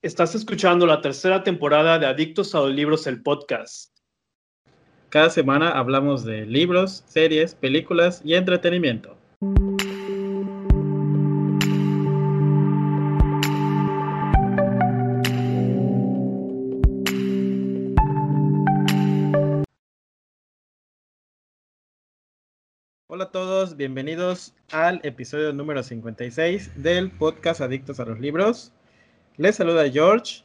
Estás escuchando la tercera temporada de Adictos a los Libros, el podcast. Cada semana hablamos de libros, series, películas y entretenimiento. Hola a todos, bienvenidos al episodio número 56 del podcast Adictos a los Libros. Les saluda George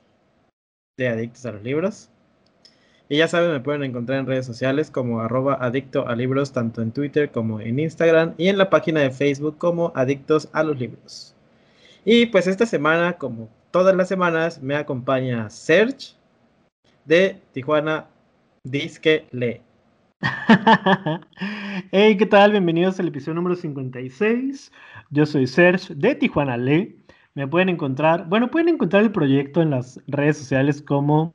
de Adictos a los Libros. Y ya saben, me pueden encontrar en redes sociales como arroba adicto a libros, tanto en Twitter como en Instagram y en la página de Facebook como Adictos a los Libros. Y pues esta semana, como todas las semanas, me acompaña Serge de Tijuana Disque Le. hey, ¿qué tal? Bienvenidos al episodio número 56. Yo soy Serge de Tijuana Le. Me pueden encontrar, bueno, pueden encontrar el proyecto en las redes sociales como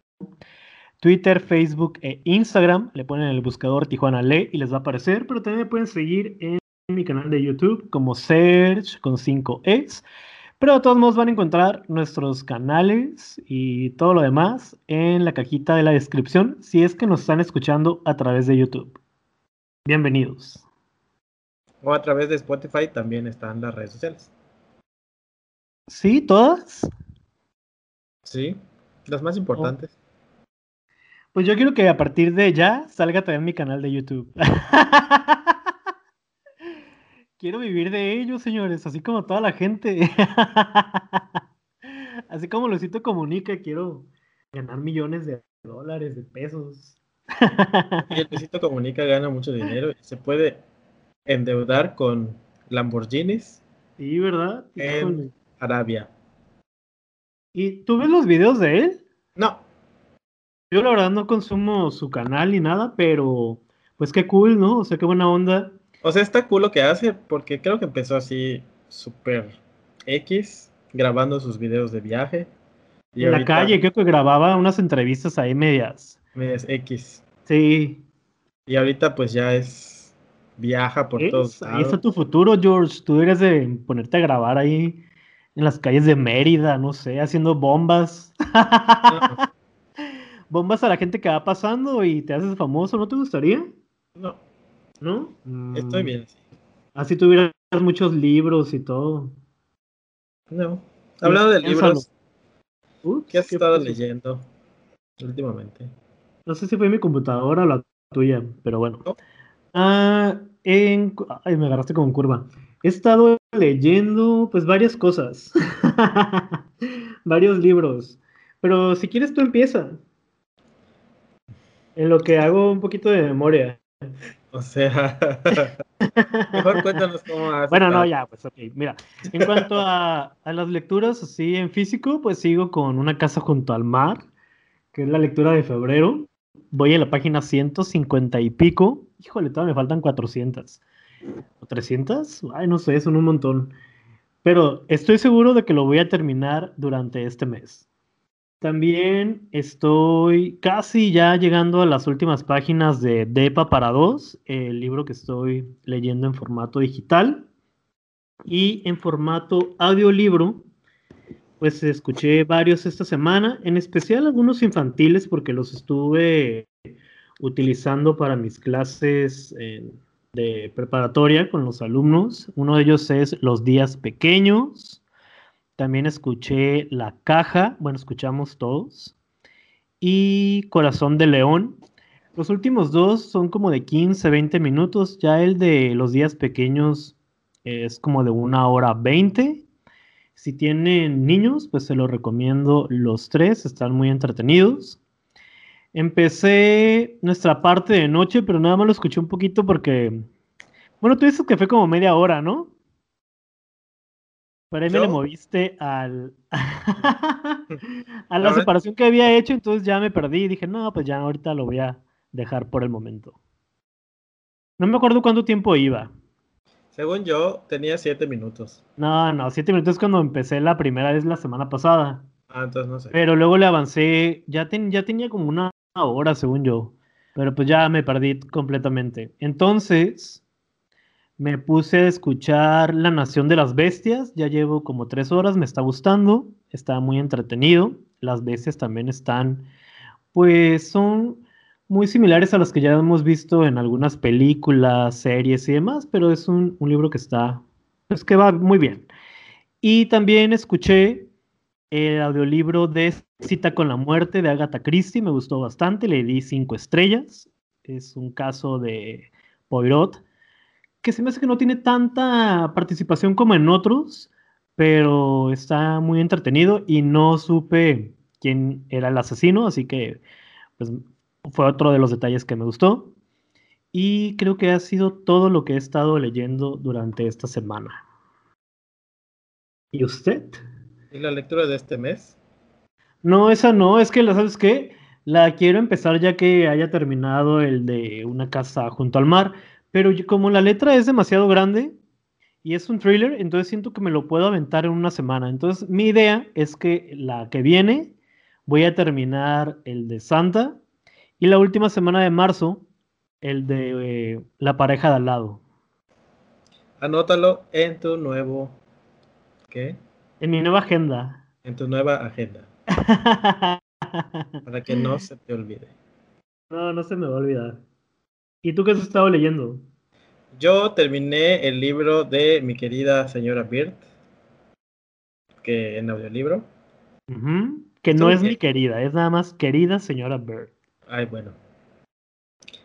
Twitter, Facebook e Instagram. Le ponen el buscador Tijuana Le y les va a aparecer, pero también me pueden seguir en mi canal de YouTube como Serge con 5 Es. Pero de todos modos van a encontrar nuestros canales y todo lo demás en la cajita de la descripción si es que nos están escuchando a través de YouTube. Bienvenidos. O a través de Spotify también están las redes sociales. ¿Sí? ¿Todas? Sí, las más importantes. Pues yo quiero que a partir de ya salga también mi canal de YouTube. Quiero vivir de ello, señores, así como toda la gente. así como Luisito comunica, quiero ganar millones de dólares, de pesos. y el Luisito comunica gana mucho dinero. Se puede endeudar con Lamborghinis. Sí, ¿verdad? En Arabia. ¿Y tú ves los videos de él? No. Yo la verdad no consumo su canal ni nada, pero pues qué cool, ¿no? O sea, qué buena onda o sea, está cool lo que hace porque creo que empezó así súper X, grabando sus videos de viaje. en la calle, creo que grababa unas entrevistas ahí medias. Medias X. Sí. Y ahorita pues ya es viaja por todos lados. Ahí está tu futuro, George. Tú deberías de ponerte a grabar ahí en las calles de Mérida, no sé, haciendo bombas. bombas a la gente que va pasando y te haces famoso, ¿no te gustaría? No. ¿no? Estoy bien. Así tuvieras muchos libros y todo. No. Hablando de libros, ¿qué has estado leyendo últimamente? No sé si fue mi computadora o la tuya, pero bueno. Ah, en... Ay, me agarraste como curva. He estado leyendo pues varias cosas. Varios libros. Pero si quieres tú empieza. En lo que hago un poquito de memoria. O sea, mejor cuéntanos cómo haces. Bueno, no, ya, pues ok. Mira, en cuanto a, las lecturas así en físico, pues sigo con Una casa junto al mar, que es la lectura de febrero. Voy a la página 150 y pico. Híjole, todavía me faltan 400. ¿O 300? Ay, no sé, son un montón. Pero estoy seguro de que lo voy a terminar durante este mes. También estoy casi ya llegando a las últimas páginas de Depa para dos, el libro que estoy leyendo en formato digital. Y en formato audiolibro, pues escuché varios esta semana, en especial algunos infantiles porque los estuve utilizando para mis clases de preparatoria con los alumnos. Uno de ellos es Los días pequeños. También escuché La Caja, bueno, escuchamos todos. Y Corazón de León. Los últimos dos son como de 15, 20 minutos. Ya el de los días pequeños es como de una hora 20. Si tienen niños, pues se los recomiendo los tres, están muy entretenidos. Empecé nuestra parte de noche, pero nada más lo escuché un poquito porque, bueno, tú dices que fue como media hora, ¿no? Por ahí me le moviste al a la separación que había hecho, entonces ya me perdí dije, no, pues ya ahorita lo voy a dejar por el momento. No me acuerdo cuánto tiempo iba. Según yo, tenía siete minutos. No, no, siete minutos cuando empecé la primera vez la semana pasada. Ah, entonces no sé. Pero luego le avancé, ya, ya tenía como una hora, según yo. Pero pues ya me perdí completamente. Entonces, me puse a escuchar La Nación de las Bestias, ya llevo como tres horas, me está gustando, está muy entretenido. las bestias también están, pues son muy similares a las que ya hemos visto en algunas películas, series y demás, pero es un, libro que está, es que va muy bien. Y también escuché el audiolibro de Cita con la muerte de Agatha Christie, me gustó bastante, le di cinco estrellas. Es un caso de Poirot que se me hace que no tiene tanta participación como en otros, pero está muy entretenido y no supe quién era el asesino, así que pues, fue otro de los detalles que me gustó. Y creo que ha sido todo lo que he estado leyendo durante esta semana. ¿Y usted? ¿Y la lectura de este mes? No, esa no, es que la sabes qué, la quiero empezar ya que haya terminado el de una casa junto al mar, pero como la letra es demasiado grande y es un thriller, entonces siento que me lo puedo aventar en una semana. Entonces mi idea es que la que viene voy a terminar el de Santa y la última semana de marzo el de eh, la pareja de al lado. Anótalo en tu nuevo ¿qué? En mi nueva agenda. En tu nueva agenda. Para que no se te olvide. No, no se me va a olvidar. ¿Y tú qué has estado leyendo? Yo terminé el libro de mi querida señora Bird, que en audiolibro. Que no es mi querida, es nada más querida señora Bird. Ay, bueno.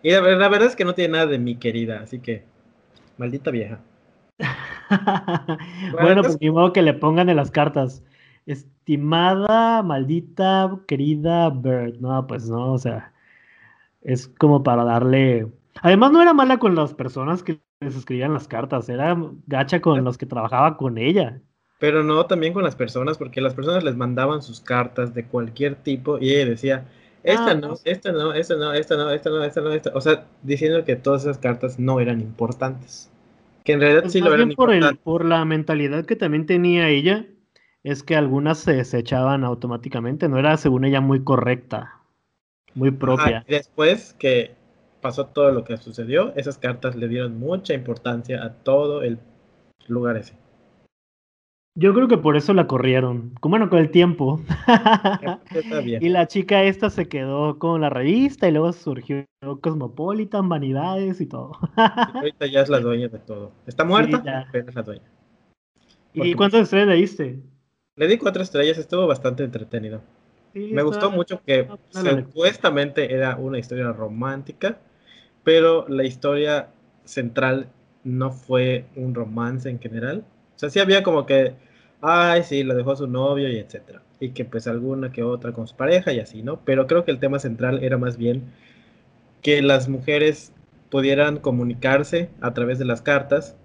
Y la, verdad es que no tiene nada de mi querida, así que maldita vieja. bueno, pues ni modo que le pongan en las cartas. Estimada, maldita, querida Bird. No, pues no, o sea, es como para darle Además, no era mala con las personas que les escribían las cartas, era gacha con los que trabajaba con ella. Pero no también con las personas, porque las personas les mandaban sus cartas de cualquier tipo y ella decía, esta ah, no, esta no, esta no, esta no, esta no, esta no, esta. O sea, diciendo que todas esas cartas no eran importantes. Que en realidad pues sí lo eran por, el, por la mentalidad que también tenía ella, es que algunas se desechaban automáticamente, no era según ella muy correcta, muy propia. después que pasó todo lo que sucedió, esas cartas le dieron mucha importancia a todo el lugar ese. Yo creo que por eso la corrieron. Bueno, con el tiempo. y la chica esta se quedó con la revista y luego surgió Cosmopolitan, Vanidades y todo. ahorita ya es la dueña de todo. Está muerta, pero es la dueña. ¿Y cuántas estrellas le diste? Le di cuatro estrellas, estuvo bastante entretenido. Me gustó mucho que supuestamente era una historia romántica pero la historia central no fue un romance en general. O sea, sí había como que, ay, sí, lo dejó su novio y etcétera. Y que pues alguna que otra con su pareja y así, ¿no? Pero creo que el tema central era más bien que las mujeres pudieran comunicarse a través de las cartas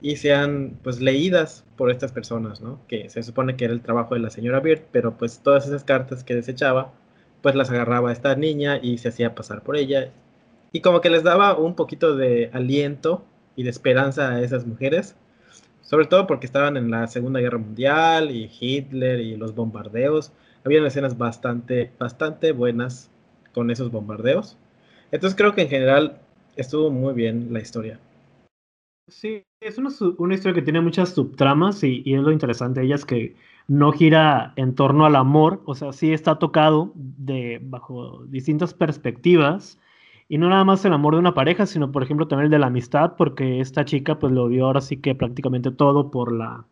y sean pues leídas por estas personas, ¿no? Que se supone que era el trabajo de la señora Bird, pero pues todas esas cartas que desechaba, pues las agarraba esta niña y se hacía pasar por ella y como que les daba un poquito de aliento y de esperanza a esas mujeres, sobre todo porque estaban en la Segunda Guerra Mundial y Hitler y los bombardeos. Habían escenas bastante, bastante buenas con esos bombardeos. Entonces creo que en general estuvo muy bien la historia. Sí, es una, una historia que tiene muchas subtramas y, y, es lo interesante de ellas que no gira en torno al amor, o sea, sí está tocado de, bajo distintas perspectivas y no nada más el amor de una pareja, sino por ejemplo también el de la amistad, porque esta chica pues lo vio ahora sí que prácticamente todo por la,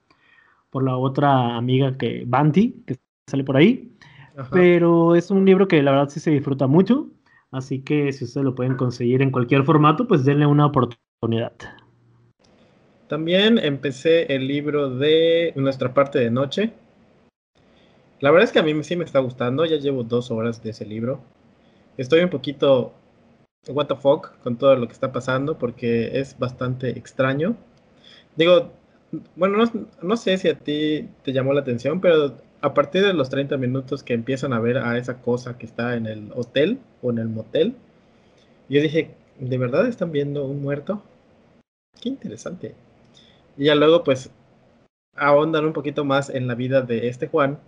por la otra amiga que, Banti, que sale por ahí. Pero es un libro que la verdad sí se disfruta mucho, así que si ustedes lo pueden conseguir en cualquier formato, pues denle una oportunidad. También empecé el libro de Nuestra parte de noche. La verdad es que a mí sí me está gustando, ya llevo dos horas de ese libro. Estoy un poquito what the fuck con todo lo que está pasando porque es bastante extraño. Digo, bueno, no, sé si a ti te llamó la atención, pero a partir de los 30 minutos que empiezan a ver a esa cosa que está en el hotel o en el motel, yo dije, ¿de verdad están viendo un muerto? Qué interesante. Y ya luego pues ahondan un poquito más en la vida de este Juan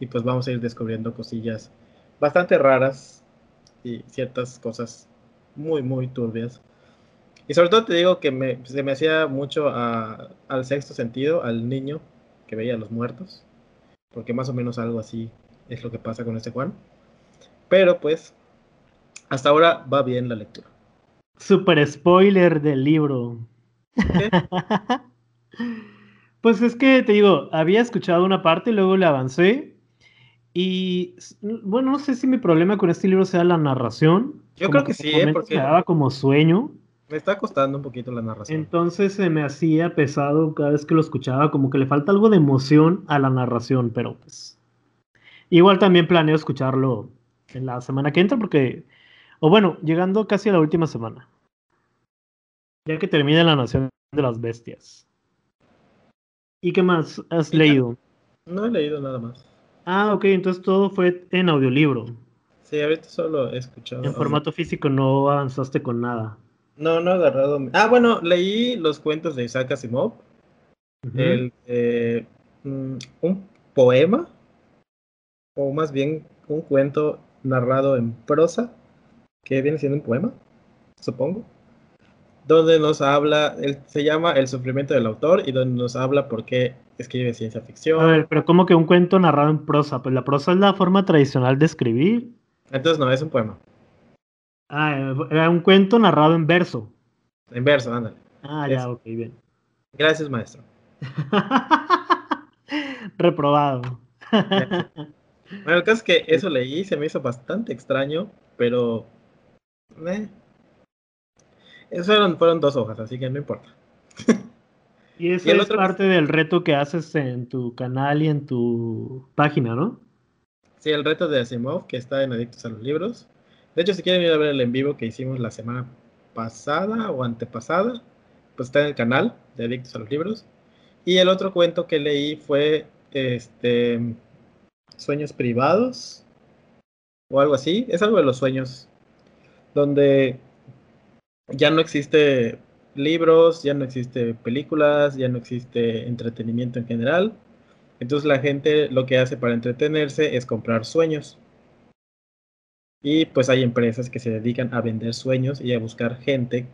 y pues vamos a ir descubriendo cosillas bastante raras y ciertas cosas muy, muy turbias. Y sobre todo te digo que se me hacía mucho al sexto sentido, al niño que veía a los muertos, porque más o menos algo así es lo que pasa con este Juan. Pero pues, hasta ahora va bien la lectura. Super spoiler del libro. pues es que te digo, había escuchado una parte y luego le avancé. Y bueno, no sé si mi problema con este libro sea la narración. Yo creo que, sí, ¿eh? porque me daba como sueño. Me está costando un poquito la narración. Entonces se me hacía pesado cada vez que lo escuchaba, como que le falta algo de emoción a la narración, pero pues igual también planeo escucharlo en la semana que entra porque, o bueno, llegando casi a la última semana, ya que termine la Nación de las Bestias. ¿Y qué más has leído? No he leído nada más. Ah, ok, entonces todo fue en audiolibro. Sí, ahorita solo he escuchado. En formato físico no avanzaste con nada. No, no he agarrado. Ah, bueno, leí los cuentos de Isaac Asimov. El, mm, un poema, o más bien un cuento narrado en prosa, que viene siendo un poema, supongo, donde nos habla, se llama El sufrimiento del autor y donde nos habla por qué escribe ciencia ficción. A ver, pero ¿cómo que un cuento narrado en prosa? Pues la prosa es la forma tradicional de escribir. Entonces no, es un poema. Ah, era un cuento narrado en verso. En verso, ándale. Ah, ya, ok, bien. Gracias, maestro. Reprobado. bueno, el caso es que eso leí, se me hizo bastante extraño, pero... Eh. Eso fueron, fueron dos hojas, así que no importa. y eso es parte del reto que haces en tu canal y en tu página, ¿no? Sí, el reto de Asimov, que está en Adictos a los Libros. De hecho, si quieren ir a ver el en vivo que hicimos la semana pasada o antepasada, pues está en el canal de Adictos a los Libros. Y el otro cuento que leí fue este Sueños Privados o algo así. Es algo de los sueños, donde ya no existe libros, ya no existe películas, ya no existe entretenimiento en general. Entonces la gente lo que hace para entretenerse es comprar sueños. Y pues hay empresas que se dedican a vender sueños y a buscar gente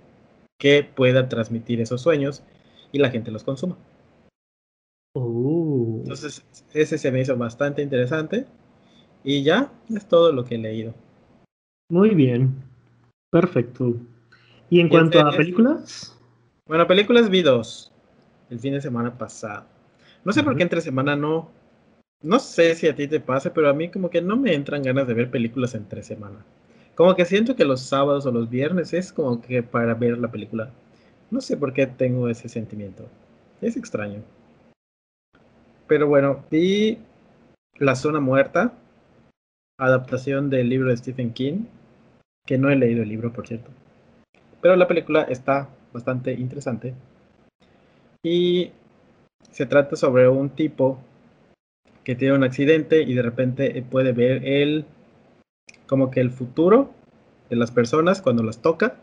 que pueda transmitir esos sueños y la gente los consuma. Oh. Entonces, ese se me hizo bastante interesante. Y ya, es todo lo que he leído. Muy bien. Perfecto. ¿Y en cuanto a películas? Bueno, películas vi dos el fin de semana pasado. No sé por qué entre semana no, no sé si a ti te pasa, pero a mí como que no me entran ganas de ver películas entre semana. Como que siento que los sábados o los viernes es como que para ver la película. No sé por qué tengo ese sentimiento. Es extraño. Pero bueno, vi La Zona Muerta, adaptación del libro de Stephen King, que no he leído el libro, por cierto. Pero la película está bastante interesante. Y se trata sobre un tipo que tiene un accidente y de repente puede ver el como que el futuro de las personas cuando las toca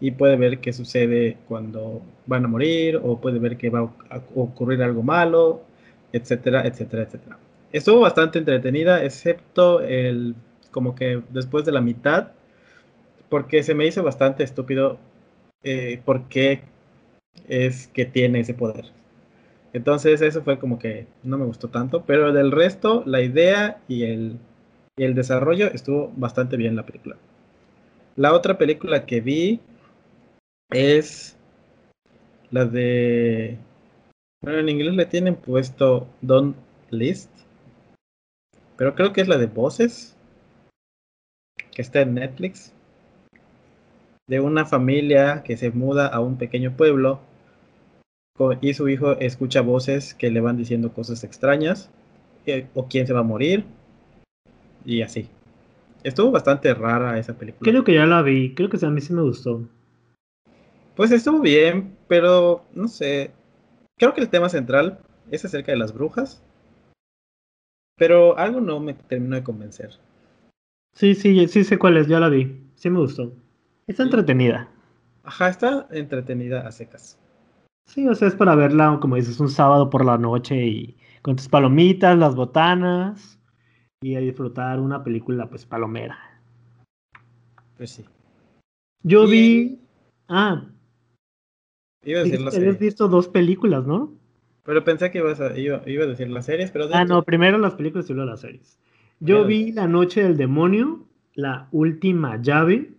y puede ver qué sucede cuando van a morir o puede ver que va a ocurrir algo malo, etcétera, etcétera, etcétera. Estuvo bastante entretenida, excepto el como que después de la mitad, porque se me hizo bastante estúpido eh, por qué es que tiene ese poder. Entonces eso fue como que no me gustó tanto, pero del resto la idea y el, el desarrollo estuvo bastante bien la película. La otra película que vi es la de... Bueno, en inglés le tienen puesto Don't List, pero creo que es la de Voces, que está en Netflix, de una familia que se muda a un pequeño pueblo y su hijo escucha voces que le van diciendo cosas extrañas eh, o quién se va a morir y así. Estuvo bastante rara esa película. Creo que ya la vi, creo que a mí sí me gustó. Pues estuvo bien, pero no sé. Creo que el tema central es acerca de las brujas. Pero algo no me terminó de convencer. Sí, sí, sí sé cuál es, ya la vi. Sí me gustó. Está entretenida. Ajá, está entretenida a secas. Sí, o sea, es para verla, como dices, un sábado por la noche y con tus palomitas, las botanas y a disfrutar una película, pues, palomera. Pues sí. Yo vi. Ah. Iba a decir las Habías visto dos películas, ¿no? Pero pensé que ibas a, iba, a decir las series, pero. ah, no, primero las películas y luego las series. Yo vi La Noche del Demonio, La Última Llave.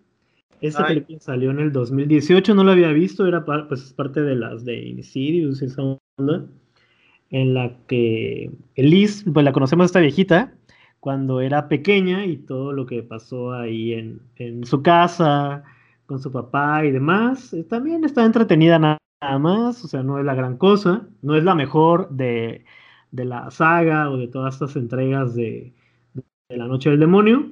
Esta Ay. película salió en el 2018, no la había visto, era par- pues, parte de las de Insidious, esa onda, en la que Liz, pues la conocemos esta viejita, cuando era pequeña y todo lo que pasó ahí en, en su casa, con su papá y demás, eh, también está entretenida na- nada más, o sea, no es la gran cosa, no es la mejor de, de la saga o de todas estas entregas de, de La Noche del Demonio,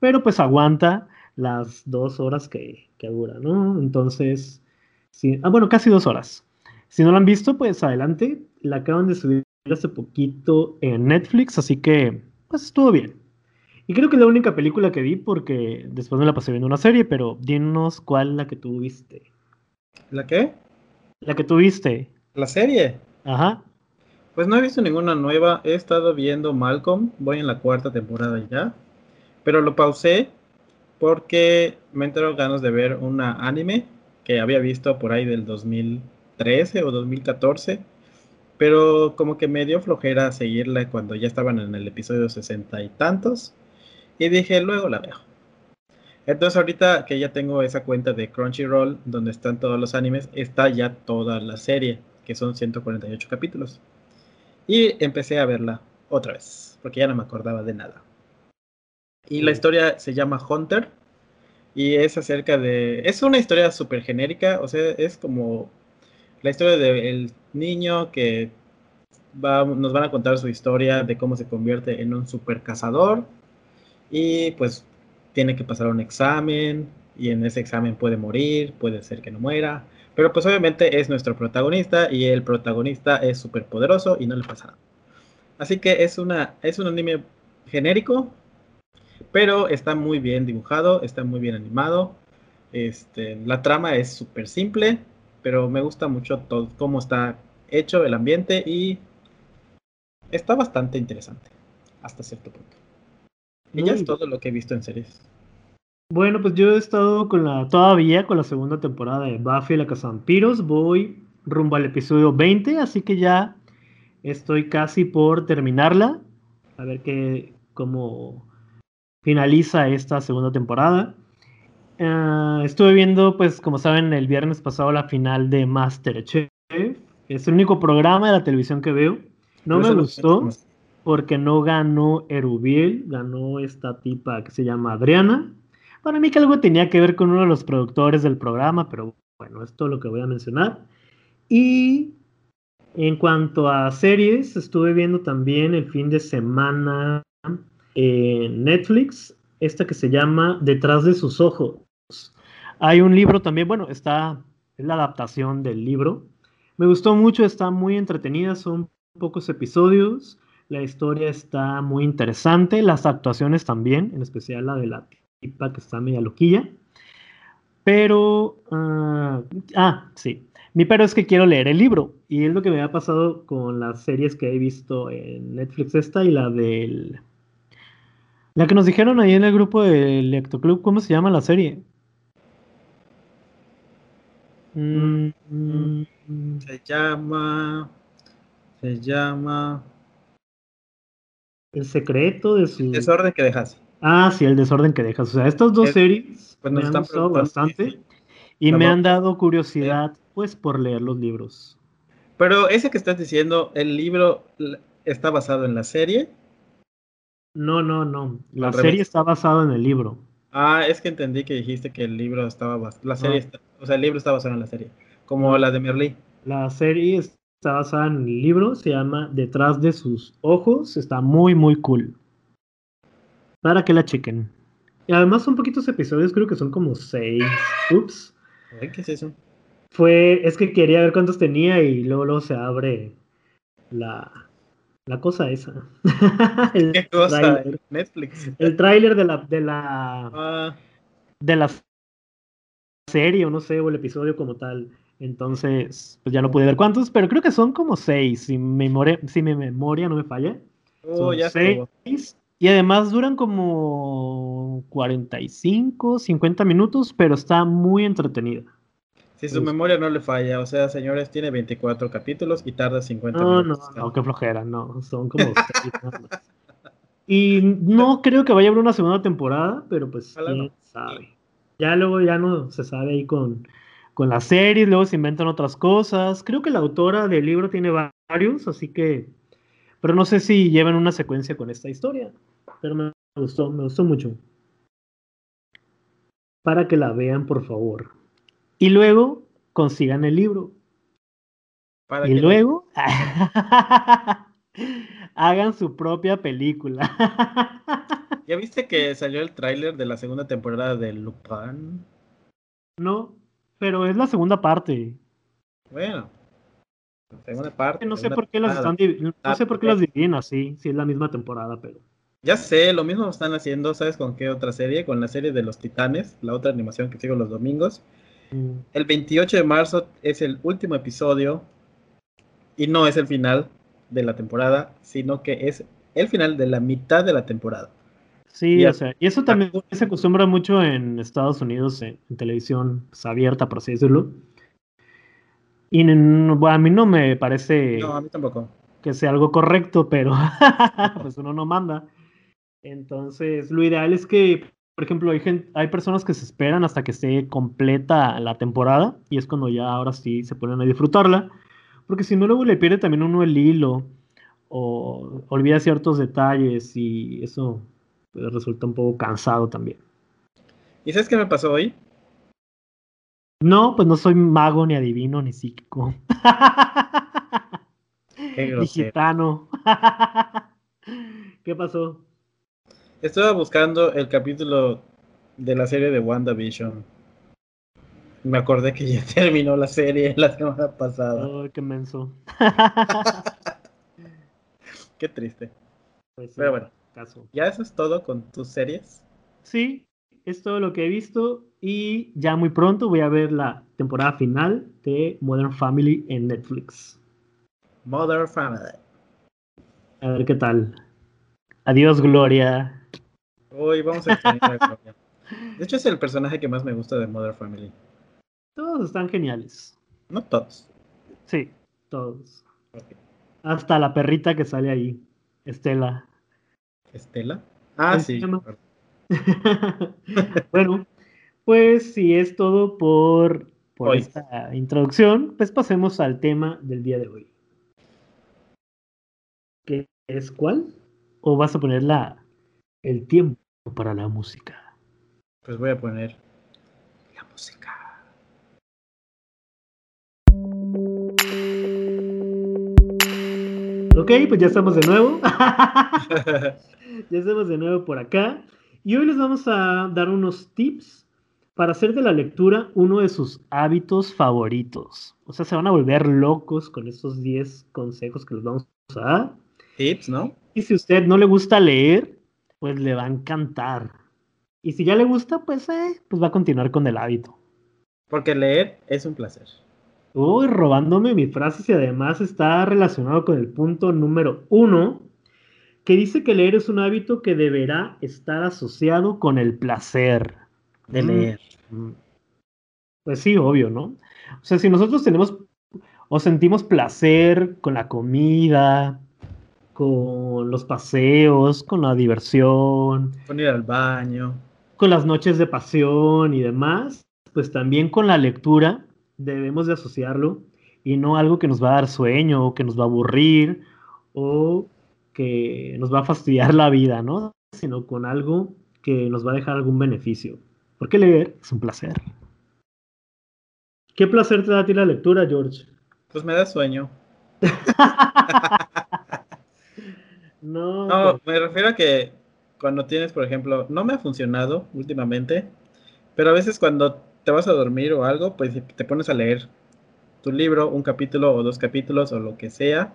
pero pues aguanta las dos horas que, que dura, ¿no? Entonces, sí, ah, bueno, casi dos horas. Si no la han visto, pues adelante, la acaban de subir hace poquito en Netflix, así que pues estuvo bien. Y creo que es la única película que vi porque después me la pasé viendo una serie, pero dinos cuál la que tú viste. ¿La qué? La que tú viste. ¿La serie? Ajá. Pues no he visto ninguna nueva. He estado viendo Malcolm. Voy en la cuarta temporada ya. Pero lo pausé porque me entró ganas de ver una anime que había visto por ahí del 2013 o 2014. Pero como que me dio flojera seguirla cuando ya estaban en el episodio sesenta y tantos. Y dije, luego la veo. Entonces ahorita que ya tengo esa cuenta de Crunchyroll donde están todos los animes, está ya toda la serie, que son 148 capítulos. Y empecé a verla otra vez, porque ya no me acordaba de nada. Y la historia se llama Hunter. Y es acerca de... Es una historia súper genérica, o sea, es como la historia del niño que va, nos van a contar su historia de cómo se convierte en un super cazador. Y pues tiene que pasar un examen y en ese examen puede morir, puede ser que no muera, pero pues obviamente es nuestro protagonista y el protagonista es súper poderoso y no le pasa nada. Así que es, una, es un anime genérico, pero está muy bien dibujado, está muy bien animado. Este, la trama es súper simple, pero me gusta mucho todo, cómo está hecho el ambiente y está bastante interesante hasta cierto punto. Y ya es todo lo que he visto en series. Bueno, pues yo he estado con la, todavía con la segunda temporada de Buffy la Cazavampiros. Voy rumbo al episodio 20, así que ya estoy casi por terminarla. A ver qué, cómo finaliza esta segunda temporada. Ah, estuve viendo, pues, como saben, el viernes pasado la final de Masterchef. Es el único programa de la televisión que veo. No Pero me no- gustó porque no ganó Erubiel, ganó esta tipa que se llama Adriana. Para mí que algo tenía que ver con uno de los productores del programa, pero bueno, es todo lo que voy a mencionar. Y en cuanto a series, estuve viendo también el fin de semana en Netflix, esta que se llama Detrás de sus ojos. Hay un libro también, bueno, está, es la adaptación del libro. Me gustó mucho, está muy entretenida, son pocos episodios. La historia está muy interesante, las actuaciones también, en especial la de la tipa que está media loquilla. Pero, ah, ah, sí, mi pero es que quiero leer el libro y es lo que me ha pasado con las series que he visto en Netflix esta y la del... La que nos dijeron ahí en el grupo del Lectoclub, ¿cómo se llama la serie? Mm. Se llama. Se llama. El secreto de su... Desorden que dejas. Ah, sí, el desorden que dejas. O sea, estas dos Es- series Pues me han gustado bastante sí, sí. y me han dado curiosidad, pues, por leer los libros. Pero ese que estás diciendo, el libro está basado en la serie. No, no, no. La Al serie revés. está basada en el libro. Ah, es que entendí que dijiste que el libro estaba basado. La serie Ah. está- o sea, el libro está basado en la serie. Como Ah. la de Merlí. La serie está basada en el libro, se llama Detrás de sus ojos. Está muy, muy cool. Para que la chequen. Y además son poquitos episodios, creo que son como seis. Ups. Ay, ¿Qué es eso? Fue, es que quería ver cuántos tenía y luego, luego se abre la, la cosa esa. el ¿Qué cosa? tráiler. Netflix. El tráiler de la, de la Ah, de la serie o no sé, o el episodio como tal. Entonces, pues ya no pude ver cuántos, pero creo que son como seis, si mi memoria, si mi memoria no me falla. oh, Son ya seis. estuvo. Y además duran como 45, 50 minutos, pero está muy entretenida. Si su memoria no le falla, o sea, señores, tiene 24 capítulos y tarda 50 No, no, minutos. no, qué flojera, no, son como. Y no creo que vaya a haber una segunda temporada, pero pues quién sabe. Ya luego ya no se sabe ahí con, con las series, luego se inventan otras cosas. Creo que la autora del libro tiene varios, así que. Pero no sé si llevan una secuencia con esta historia. Pero me gustó, me gustó mucho. Para que la vean, por favor. Y luego consigan el libro. y luego hagan su propia película. ¿Ya viste que salió el tráiler de la segunda temporada de Lupin? No, pero es la segunda parte. Bueno, segunda parte. No sé por qué las están no sé por qué las dividen así, si es la misma temporada, pero. Ya sé, lo mismo están haciendo, ¿sabes con qué otra serie? Con la serie de los Titanes, la otra animación que sigo los domingos. Mm. El 28 de marzo es el último episodio y no es el final de la temporada, sino que es el final de la mitad de la temporada. Sí, o sea, y eso también se acostumbra mucho en Estados Unidos, en, televisión pues, abierta, por así decirlo. Y a mí no me parece. No, a mí tampoco. Que sea algo correcto, pero pues uno no manda. Entonces, lo ideal es que, por ejemplo, hay, gente, hay personas que se esperan hasta que esté completa la temporada y es cuando ya ahora sí se ponen a disfrutarla. Porque si no, luego le pierde también uno el hilo o olvida ciertos detalles y eso pues, resulta un poco cansado también. ¿Y sabes qué me pasó hoy? No, pues no soy mago, ni adivino, ni psíquico. Qué gitano. ¿Qué pasó? Estaba buscando el capítulo de la serie de WandaVision. Me acordé que ya terminó la serie la semana pasada. Oh, qué menso. qué triste. Pues Pero bueno, caso. ¿ya eso es todo con tus series? Sí, es todo lo que he visto y ya muy pronto voy a ver la temporada final de Modern Family en Netflix. Modern Family. A ver qué tal. Adiós, Gloria. Hoy vamos a extrañar a Gloria. De hecho, es el personaje que más me gusta de Modern Family. Todos están geniales. No todos. Sí, todos. Hasta la perrita que sale ahí, Estela. ¿Estela? Ah, sí. bueno, pues si es todo por, por esta introducción, pues pasemos al tema del día de hoy. ¿Qué es cuál? ¿O vas a poner la, el tiempo para la música? Pues voy a poner la música. Ok, pues ya estamos de nuevo. ya estamos de nuevo por acá. Y hoy les vamos a dar unos tips para hacer de la lectura uno de sus hábitos favoritos. O sea, se van a volver locos con estos 10 consejos que les vamos a dar. Tips, ¿no? Y si a usted no le gusta leer, pues le va a encantar. Y si ya le gusta, pues, eh, pues va a continuar con el hábito. Porque leer es un placer. Uy, robándome mis frases y además está relacionado con el punto número uno, que dice que leer es un hábito que deberá estar asociado con el placer de mm. leer. Pues sí, obvio, ¿no? O sea, si nosotros tenemos o sentimos placer con la comida, con los paseos, con la diversión, con ir al baño, con las noches de pasión y demás, pues también con la lectura debemos de asociarlo y no algo que nos va a dar sueño o que nos va a aburrir o que nos va a fastidiar la vida, ¿no? Sino con algo que nos va a dejar algún beneficio. Porque leer es un placer. ¿Qué placer te da a ti la lectura, George? Pues me da sueño. no. No, me refiero a que cuando tienes, por ejemplo, no me ha funcionado últimamente, pero a veces cuando te vas a dormir o algo, pues te pones a leer tu libro, un capítulo o dos capítulos o lo que sea,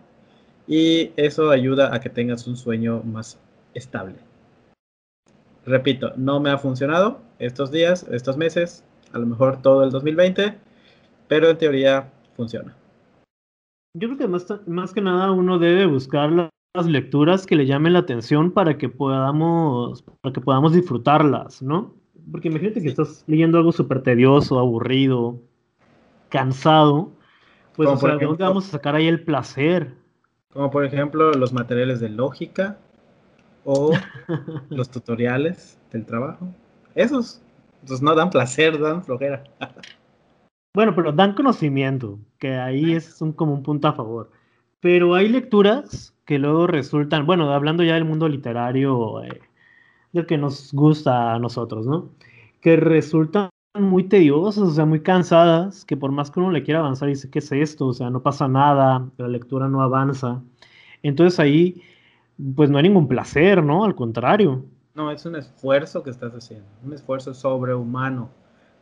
y eso ayuda a que tengas un sueño más estable. Repito, no me ha funcionado estos días, estos meses, a lo mejor todo el 2020, pero en teoría funciona. Yo creo que más, más que nada uno debe buscar las lecturas que le llamen la atención para que podamos, para que podamos disfrutarlas, ¿no? Porque imagínate que estás leyendo algo súper tedioso, aburrido, cansado. Pues, o sea, ¿de dónde vamos a sacar ahí el placer? Como por ejemplo los materiales de lógica o los tutoriales del trabajo. Esos, pues no dan placer, dan flojera. Bueno, pero dan conocimiento, que ahí es un, como un punto a favor. Pero hay lecturas que luego resultan, bueno, hablando ya del mundo literario, eh, del que nos gusta a nosotros, ¿no? Que resultan muy tediosas, o sea, muy cansadas, que por más que uno le quiera avanzar, dice, ¿qué es esto? O sea, no pasa nada, la lectura no avanza. Entonces ahí, pues no hay ningún placer, ¿no? Al contrario. No, es un esfuerzo que estás haciendo, un esfuerzo sobrehumano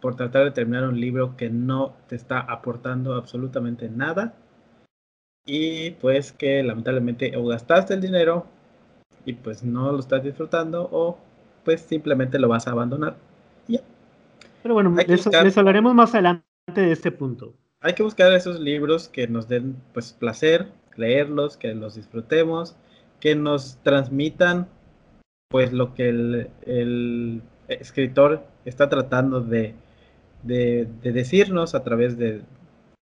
por tratar de terminar un libro que no te está aportando absolutamente nada y pues que lamentablemente o gastaste el dinero y pues no lo estás disfrutando o pues simplemente lo vas a abandonar. Ya. Pero bueno, les, hablaremos más adelante de este punto. Hay que buscar esos libros que nos den pues placer, leerlos, que los disfrutemos, que nos transmitan pues lo que el escritor está tratando de, de, decirnos a través de,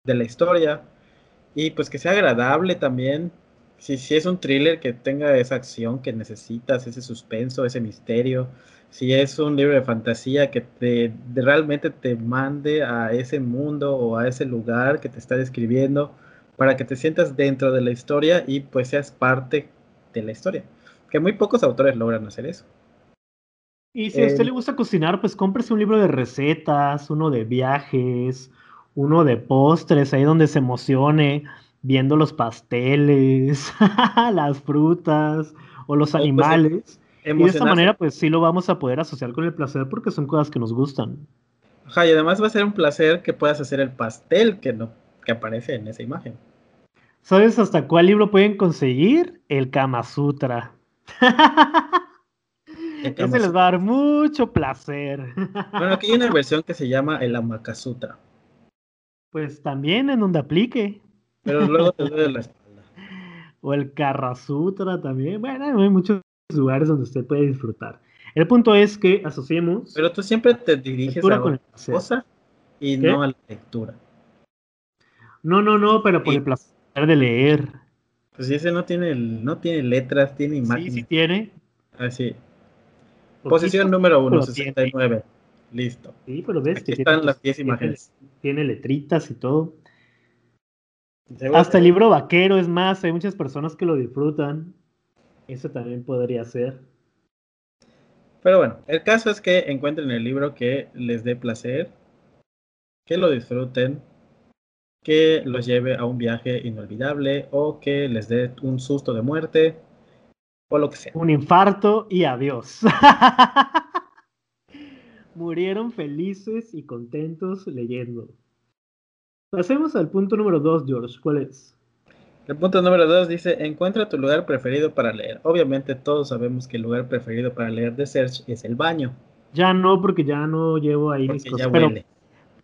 la historia y pues que sea agradable también. Si, si es un thriller que tenga esa acción que necesitas, ese suspenso, ese misterio, si es un libro de fantasía que te realmente te mande a ese mundo o a ese lugar que te está describiendo para que te sientas dentro de la historia y pues seas parte de la historia. Que muy pocos autores logran hacer eso. Y si a usted le gusta cocinar, pues cómprese un libro de recetas, uno de viajes, uno de postres, ahí donde se emocione viendo los pasteles, las frutas o los pues, animales. y de esta manera, pues sí lo vamos a poder asociar con el placer porque son cosas que nos gustan. Ajá, y además va a ser un placer que puedas hacer el pastel que, no, que aparece en esa imagen. ¿Sabes hasta cuál libro pueden conseguir? El Kama Sutra. Ese les va a dar mucho placer. Bueno, aquí hay una versión que se llama el Amakasutra. Pues también en donde aplique. Pero luego te duele la espalda. O el Karrasutra también. Bueno, hay muchos lugares donde usted puede disfrutar. El punto es que asociemos. Pero tú siempre te diriges a la cosa y no a la lectura. No, no, no, pero por el placer de leer. Pues ese no tiene, no tiene letras, tiene imágenes. Sí, sí tiene. Así. Ah, Posición número 1, 69. Listo. Sí, pero ves que están las 10 imágenes. Tiene, letritas y todo. Hasta el libro vaquero, es más, hay muchas personas que lo disfrutan. Eso también podría ser. Pero bueno, el caso es que encuentren el libro que les dé placer, que lo disfruten, que los lleve a un viaje inolvidable o que les dé un susto de muerte o lo que sea. Un infarto y adiós. Murieron felices y contentos leyendo. Pasemos al punto número 2, George. ¿Cuál es? El punto número 2 dice, encuentra tu lugar preferido para leer. Obviamente todos sabemos que el lugar preferido para leer de Search es el baño. Ya no, porque ya no llevo ahí mis cosas. Pero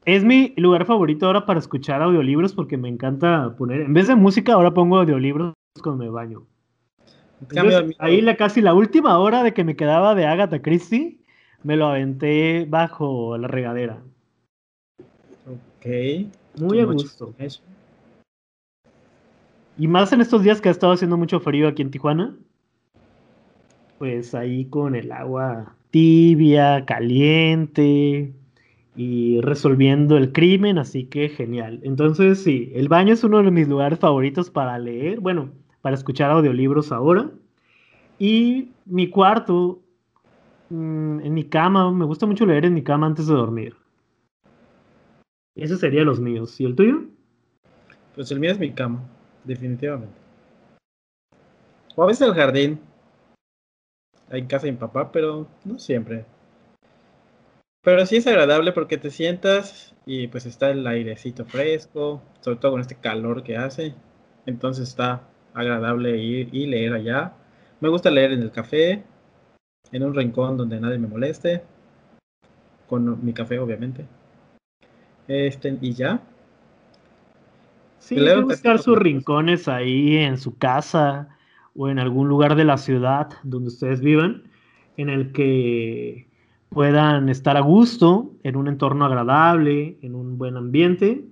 es mi lugar favorito ahora para escuchar audiolibros porque me encanta poner, en vez de música, ahora pongo audiolibros cuando me baño ahí la casi la última hora de que me quedaba de Agatha Christie, me lo aventé bajo la regadera. Ok. Muy a gusto. Y más en estos días que ha estado haciendo mucho frío aquí en Tijuana. Pues ahí con el agua tibia, caliente y resolviendo el crimen, así que genial. Entonces, sí, el baño es uno de mis lugares favoritos para leer. Bueno, para escuchar audiolibros ahora. Y mi cuarto, mm, en mi cama, me gusta mucho leer en mi cama antes de dormir. Esos serían los míos. ¿Y el tuyo? Pues el mío es mi cama, definitivamente. O a veces el jardín. En casa de mi papá, pero no siempre. Pero sí es agradable porque te sientas y pues está el airecito fresco, sobre todo con este calor que hace. Entonces está agradable ir y leer allá. Me gusta leer en el café, en un rincón donde nadie me moleste, con mi café obviamente. Este, y ya. Sí, hay buscar sus rincones ahí en su casa o en algún lugar de la ciudad donde ustedes vivan, en el que puedan estar a gusto, en un entorno agradable, en un buen ambiente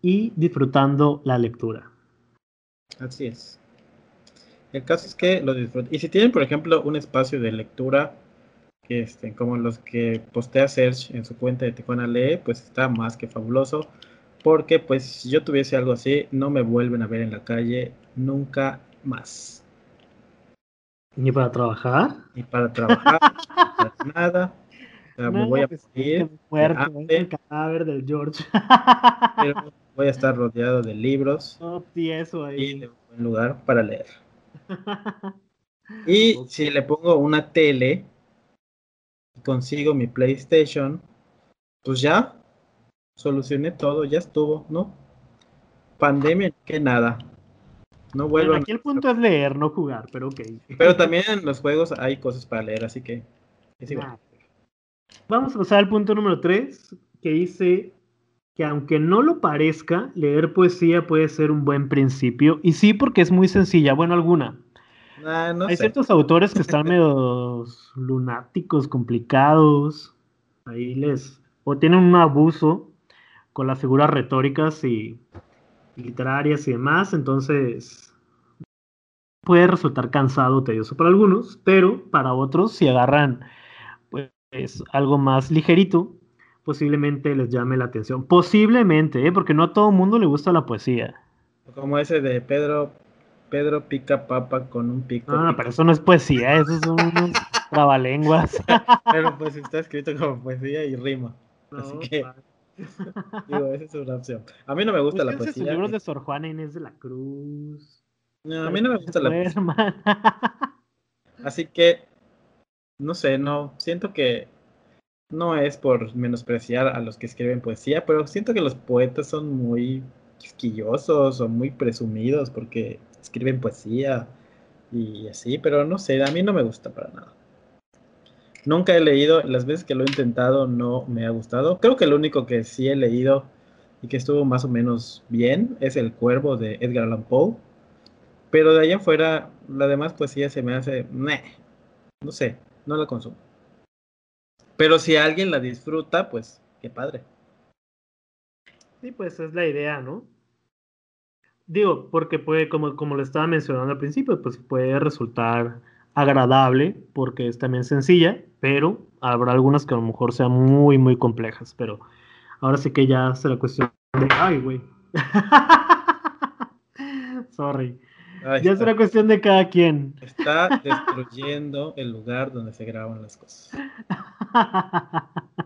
y disfrutando la lectura. Así es. El caso es que lo disfruten. Y si tienen, por ejemplo, un espacio de lectura, este, como los que postea Serge en su cuenta de Tijuana Lee, pues está más que fabuloso. Porque, pues, si yo tuviese algo así, no me vuelven a ver en la calle nunca más. ¿Ni para trabajar? Ni para trabajar, para nada. O sea, me voy a pues, morir. muerto, el cadáver del George. pero voy a estar rodeado de libros tieso y de un buen lugar para leer. Y si le pongo una tele y consigo mi PlayStation, pues ya solucioné todo, ya estuvo, ¿no? Pandemia, que nada. No Bueno, vuelvan. aquí el punto es leer, no jugar, pero ok. Pero también en los juegos hay cosas para leer, así que es igual. Vamos a pasar al punto número 3, que dice que aunque no lo parezca, leer poesía puede ser un buen principio. Y sí, porque es muy sencilla. Bueno, alguna. Ah, no Hay sé. ciertos autores que están medio lunáticos, complicados. Ahí les. O tienen un abuso con las figuras retóricas y, y literarias y demás. Entonces. Puede resultar cansado, tedioso para algunos, pero para otros, si agarran pues algo más ligerito, posiblemente les llame la atención. Posiblemente, ¿eh? porque no a todo mundo le gusta la poesía. Como ese de Pedro, Pedro pica papa con un pico. No, no, pero eso no es poesía, esos son unos trabalenguas. Pero pues está escrito como poesía y rima. Así que- Digo, esa es una opción. A mí no me gusta la Búsquense poesía. libros de Sor Juana Inés de la Cruz. No, a mí no me gusta la poesía. Así que, no sé, no, siento que no es por menospreciar a los que escriben poesía, pero siento que los poetas son muy quisquillosos o muy presumidos porque escriben poesía y así, pero no sé, a mí no me gusta para nada. Nunca he leído, las veces que lo he intentado no me ha gustado. Creo que lo único que sí he leído y que estuvo más o menos bien es El Cuervo de Edgar Allan Poe. Pero de ahí en fuera, la demás poesía se me hace, meh, no sé, no la consumo. Pero si alguien la disfruta, pues qué padre. Sí, pues es la idea, ¿no? Digo, porque puede, como, como le estaba mencionando al principio, pues puede resultar agradable porque es también sencilla, pero habrá algunas que a lo mejor sean muy, muy complejas. Pero ahora sí que ya será cuestión de. ¡Ay, güey! Sorry. Ahí Ya está. será cuestión de cada quien. Está destruyendo el lugar donde se graban las cosas.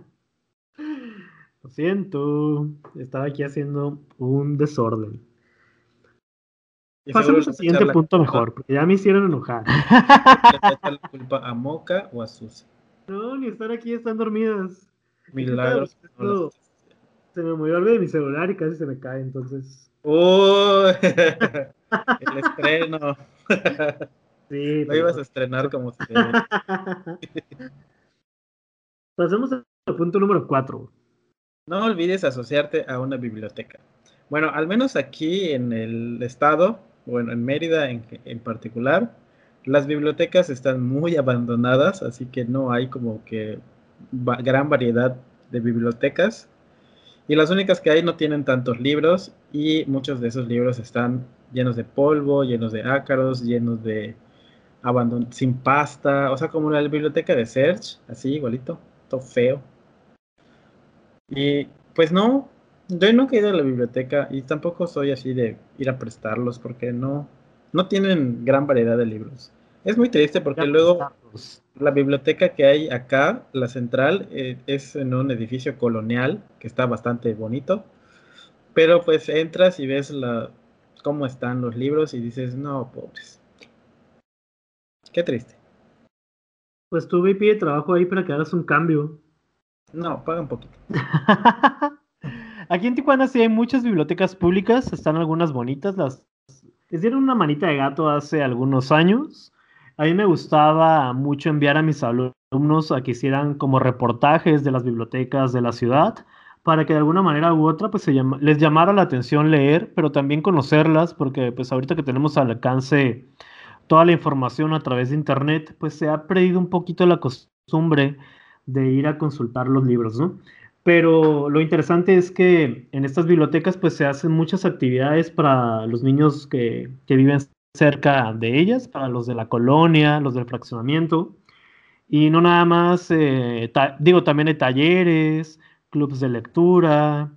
Lo siento, estaba aquí haciendo un desorden. Pasemos al siguiente punto culpa- mejor, porque ya me hicieron enojar. Le la culpa a Moca o a Susa. No, ni estar aquí, están dormidas. Milagros. No Se me movió algo de mi celular y casi se me cae, entonces. ¡Uy! el estreno. Sí, Lo ibas a estrenar como si Pasemos al punto número 4. No olvides asociarte a una biblioteca. Bueno, al menos aquí en el estado, bueno, en Mérida en, en particular, las bibliotecas están muy abandonadas, así que no hay como que gran variedad de bibliotecas. Y las únicas que hay no tienen tantos libros y muchos de esos libros están llenos de polvo, llenos de ácaros, llenos de abandon sin pasta, o sea, como la biblioteca de Serge, así igualito, todo feo. Y pues no, yo nunca he ido a la biblioteca y tampoco soy así de ir a prestarlos porque no, no tienen gran variedad de libros. Es muy triste porque luego la biblioteca que hay acá, la central, eh, es en un edificio colonial que está bastante bonito, pero pues entras y ves la, cómo están los libros y dices, no, pobres. Qué triste. Pues tú ve y pide trabajo ahí para que hagas un cambio. No, paga un poquito. Aquí en Tijuana sí hay muchas bibliotecas públicas, están algunas bonitas, las les dieron una manita de gato hace algunos años. A mí me gustaba mucho enviar a mis alumnos a que hicieran como reportajes de las bibliotecas de la ciudad para que de alguna manera u otra pues se llama- les llamara la atención leer, pero también conocerlas, porque pues ahorita que tenemos al alcance toda la información a través de internet, pues se ha perdido un poquito la costumbre de ir a consultar los libros, ¿no? Pero lo interesante es que en estas bibliotecas pues se hacen muchas actividades para los niños que, viven cerca de ellas, para los de la colonia, los del fraccionamiento. Y no nada más, eh, digo, también hay talleres, clubes de lectura,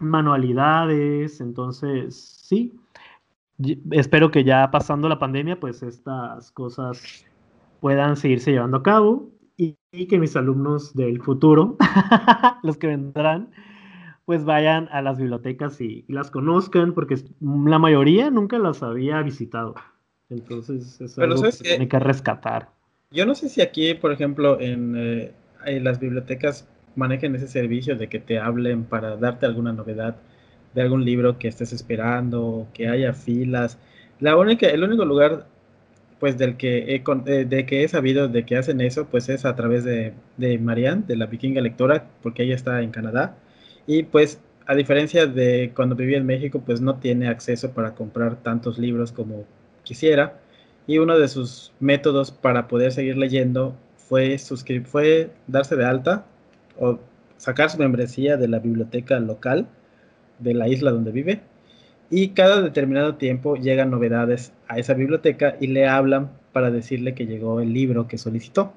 manualidades, entonces sí, espero que ya pasando la pandemia, pues estas cosas puedan seguirse llevando a cabo y, que mis alumnos del futuro, los que vendrán, pues vayan a las bibliotecas y, las conozcan, porque la mayoría nunca las había visitado. Entonces, es algo que, tiene que rescatar. Yo no sé si aquí, por ejemplo, en, eh, en las bibliotecas manejen ese servicio de que te hablen para darte alguna novedad de algún libro que estés esperando, que haya filas. La única, el único lugar pues del que he, eh, de que he sabido de que hacen eso, pues es a través de, de Marianne, de la vikinga lectora, porque ella está en Canadá. Y pues a diferencia de cuando vivía en México, pues no tiene acceso para comprar tantos libros como quisiera. Y uno de sus métodos para poder seguir leyendo fue, fue darse de alta o sacar su membresía de la biblioteca local de la isla donde vive y cada determinado tiempo llegan novedades a esa biblioteca y le hablan para decirle que llegó el libro que solicitó.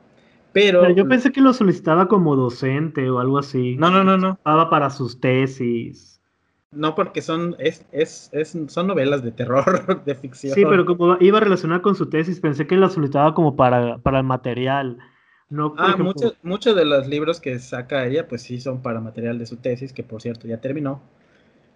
Pero, yo pensé que lo solicitaba como docente o algo así. No, no, no, no. Estaba para sus tesis. No, porque son, es, es, es, son novelas de terror, de ficción. Sí, pero como iba relacionada con su tesis, pensé que la solicitaba como para, para el material. No, ah, muchos, muchos de los libros que saca ella, pues sí son para material de su tesis, que por cierto ya terminó.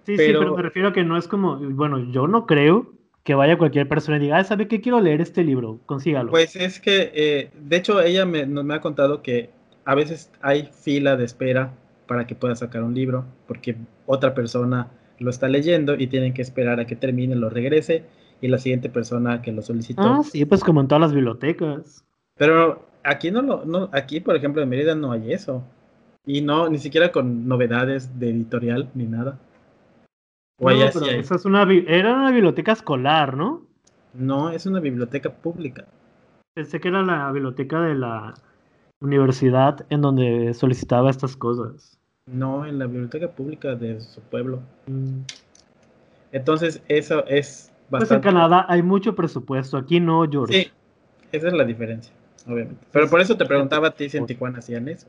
Sí, sí, pero me refiero a que no es como, bueno, yo no creo que vaya cualquier persona y diga, ah, ¿sabe qué? Quiero leer este libro, consígalo. Pues es que, eh, de hecho, ella me, me ha contado que a veces hay fila de espera para que pueda sacar un libro, porque otra persona lo está leyendo y tienen que esperar a que termine, lo regrese y la siguiente persona que lo solicitó. Ah, sí, pues como en todas las bibliotecas. Pero aquí no lo, no, aquí por ejemplo en Mérida no hay eso. Y no, ni siquiera con novedades de editorial ni nada esa es una, era una biblioteca escolar, ¿no? No, es una biblioteca pública. Pensé que era la biblioteca de la universidad en donde solicitaba estas cosas. No, en la biblioteca pública de su pueblo. Mm. Entonces, eso es bastante... Pues en Canadá hay mucho presupuesto, aquí no, George. Sí, esa es la diferencia, obviamente. Pero por eso te preguntaba a ti si en Tijuana hacían eso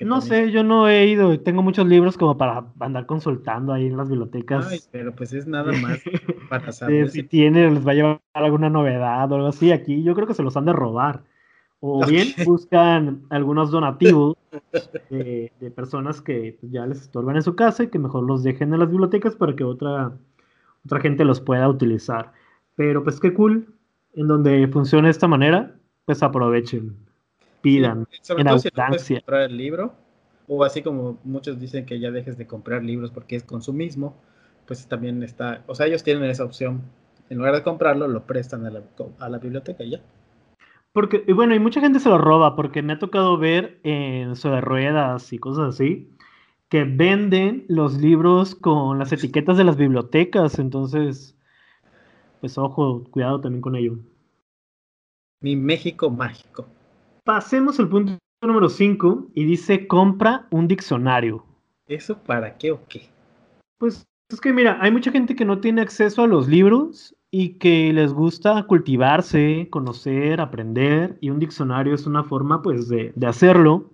no sé, yo no he ido, tengo muchos libros como para andar consultando ahí en las bibliotecas. Ay, pero pues es nada más para saber. si tiene, les va a llevar alguna novedad o algo así, aquí yo creo que se los han de robar. O bien buscan algunos donativos de, personas que pues, ya les estorban en su casa y que mejor los dejen en las bibliotecas para que otra, otra gente los pueda utilizar. Pero pues qué cool, en donde funcione de esta manera, pues aprovechen pidan en abundancia. comprar el libro, o así como muchos dicen que ya dejes de comprar libros porque es consumismo, pues también está, o sea, ellos tienen esa opción. En lugar de comprarlo, lo prestan a la, a la biblioteca y ya. Porque, y bueno, y mucha gente se lo roba, porque me ha tocado ver en sobre ruedas y cosas así, que venden los libros con las etiquetas de las bibliotecas, entonces, pues ojo, cuidado también con ello. Mi México mágico. Pasemos al punto número 5 y dice compra un diccionario. ¿Eso para qué o qué? Pues es que mira, hay mucha gente que no tiene acceso a los libros y que les gusta cultivarse, conocer, aprender y un diccionario es una forma pues de, hacerlo.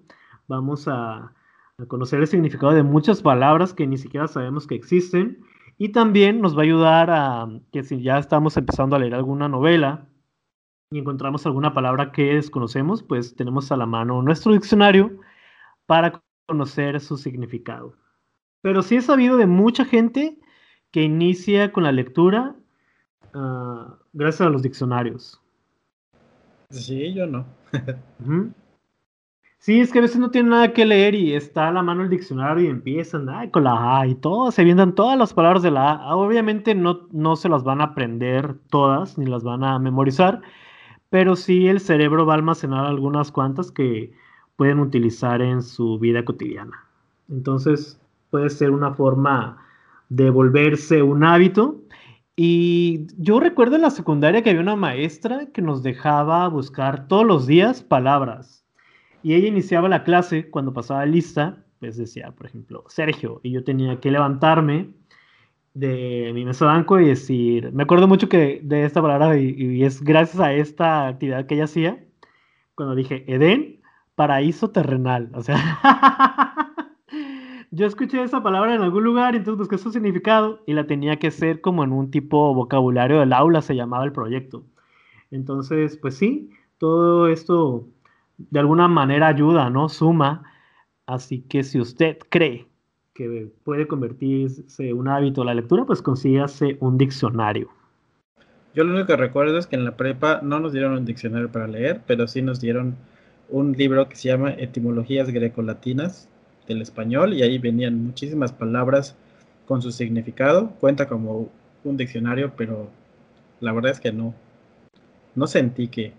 Vamos a, a conocer el significado de muchas palabras que ni siquiera sabemos que existen y también nos va a ayudar a que si ya estamos empezando a leer alguna novela, y encontramos alguna palabra que desconocemos, pues tenemos a la mano nuestro diccionario para conocer su significado. Pero sí he sabido de mucha gente que inicia con la lectura ah, gracias a los diccionarios. Sí, yo no. Sí, es que a veces no tienen nada que leer y está a la mano el diccionario y empiezan con la A y todo, se vienen todas las palabras de la A. Obviamente no, no se las van a aprender todas ni las van a memorizar, pero sí el cerebro va a almacenar algunas cuantas que pueden utilizar en su vida cotidiana. Entonces puede ser una forma de volverse un hábito. Y yo recuerdo en la secundaria que había una maestra que nos dejaba buscar todos los días palabras. Y ella iniciaba la clase cuando pasaba lista, pues decía, por ejemplo, Sergio, y yo tenía que levantarme de mi banco y decir, me acuerdo mucho que de esta palabra y, es gracias a esta actividad que ella hacía, cuando dije Edén, paraíso terrenal, o sea, yo escuché esa palabra en algún lugar entonces busqué su significado y la tenía que ser como en un tipo vocabulario del aula, se llamaba el proyecto. Entonces, pues sí, todo esto de alguna manera ayuda, ¿no? Suma. Así que si usted cree que puede convertirse un hábito la lectura, pues consígase un diccionario. Yo lo único que recuerdo es que en la prepa no nos dieron un diccionario para leer, pero sí nos dieron un libro que se llama Etimologías Grecolatinas del español y ahí venían muchísimas palabras con su significado. Cuenta como un diccionario, pero la verdad es que no, no sentí que...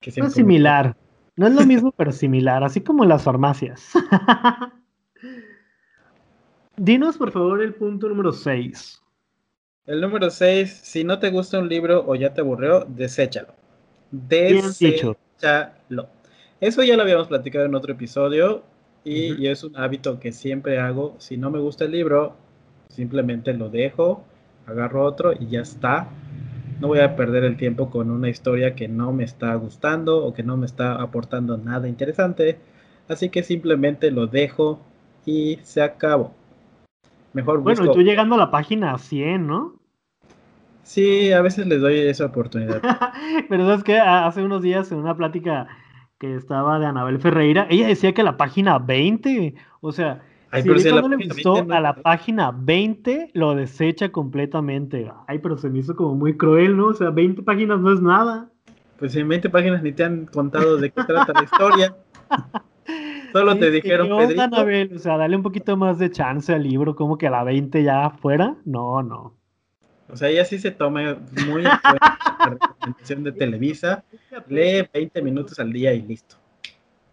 que no es similar, no es lo mismo, pero similar, así como las farmacias. Dinos, por favor, el punto número 6. El número 6, si no te gusta un libro o ya te aburrió, deséchalo. Deséchalo. Eso ya lo habíamos platicado en otro episodio y, es un hábito que siempre hago. Si no me gusta el libro, simplemente lo dejo, agarro otro y ya está. No voy a perder el tiempo con una historia que no me está gustando o que no me está aportando nada interesante. Así que simplemente lo dejo y se acabó. Mejor Bueno, y tú llegando a la página 100, ¿no? Sí, a veces les doy esa oportunidad. Pero sabes que hace unos días en una plática que estaba de Anabel Ferreira, ella decía que la página 20, o sea, si no le gustó a la página 20, lo desecha completamente. Ay, pero se me hizo como muy cruel, ¿no? O sea, 20 páginas no es nada. Pues en 20 páginas ni te han contado de qué trata la historia. Solo te dijeron, Pedrito. Anabel? O sea, dale un poquito más de chance al libro, como que a la 20 ya fuera. No, no. O sea, ella sí se toma muy en cuenta la recomendación de Televisa. Lee 20 minutos al día y listo.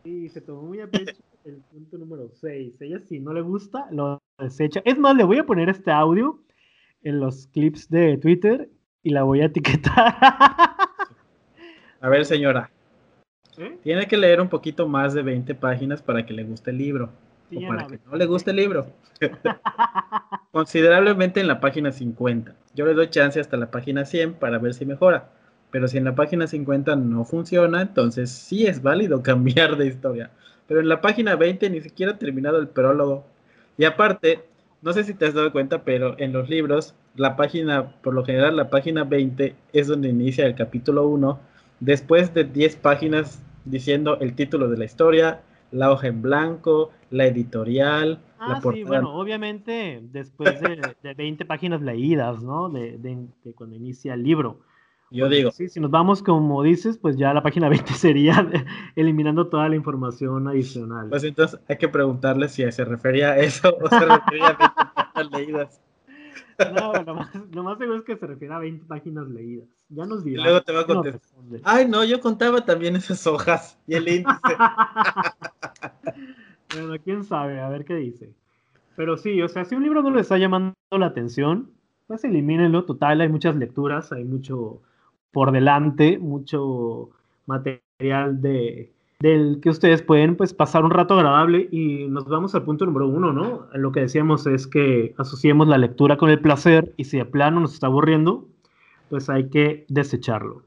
Sí, se tomó muy a pecho el punto número 6. Ella si no le gusta, lo desecha. Es más, le voy a poner este audio en los clips de Twitter y la voy a etiquetar. A ver, señora. ¿Eh? Tiene que leer un poquito más de 20 páginas para que le guste el libro. o para que no le guste el libro. Considerablemente en la página 50. Yo le doy chance hasta la página 100 para ver si mejora. Pero si en la página 50 no funciona, entonces sí es válido cambiar de historia. Pero en la página 20 ni siquiera ha terminado el prólogo. Y aparte, no sé si te has dado cuenta, pero en los libros, la página, por lo general, la página 20 es donde inicia el capítulo 1. Después de 10 páginas diciendo el título de la historia, la hoja en blanco, la editorial. Ah, sí, bueno, obviamente después de, de 20 páginas leídas, ¿no? De, de, cuando inicia el libro. Yo digo. Sí, si nos vamos como dices, pues ya la página 20 sería eliminando toda la información adicional. Pues entonces hay que preguntarle si se refería a eso o se refería a 20 páginas leídas. No, lo más, seguro es que se refiere a 20 páginas leídas. Ya nos dirá. Y luego te va a contestar. Ay, no, yo contaba también esas hojas y el índice. bueno, quién sabe, a ver qué dice. Pero sí, o sea, si un libro no le está llamando la atención, pues elimínenlo. Total, hay muchas lecturas, hay mucho por delante, mucho material de, del que ustedes pueden pues pasar un rato agradable y nos vamos al punto número uno, ¿no? Lo que decíamos es que asociemos la lectura con el placer y si de plano nos está aburriendo, pues hay que desecharlo.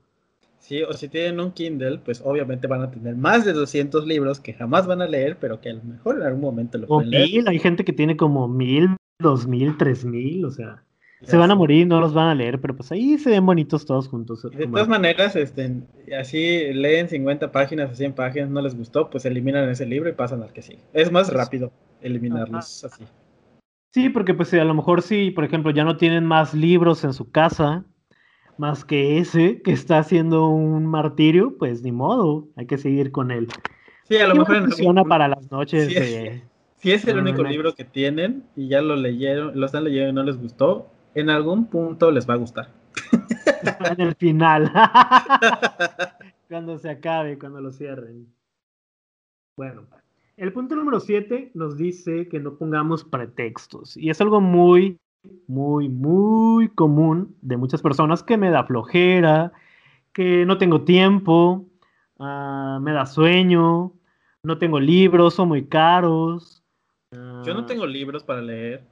Sí, o si tienen un Kindle, pues obviamente van a tener más de 200 libros que jamás van a leer, pero que a lo mejor en algún momento lo pueden leer. hay gente que tiene como mil, dos mil, tres mil, o sea se van a morir, no los van a leer, pero pues ahí se ven bonitos todos juntos. De todas maneras, este, así leen 50 páginas o 100 páginas, no les gustó, pues eliminan ese libro y pasan al que sigue. Es más rápido eliminarlos así. Sí, porque pues a lo mejor si, por ejemplo, ya no tienen más libros en su casa, más que ese que está haciendo un martirio, pues ni modo, hay que seguir con él. Sí, a lo mejor funciona para las noches Si es el único libro que tienen y ya lo leyeron, lo están leyendo y no les gustó, en algún punto les va a gustar. en el final. cuando se acabe, cuando lo cierren. Bueno, el punto número 7 nos dice que no pongamos pretextos. Y es algo muy, muy, muy común de muchas personas que me da flojera, que no tengo tiempo, ah, me da sueño, no tengo libros, son muy caros. Yo no tengo libros para leer.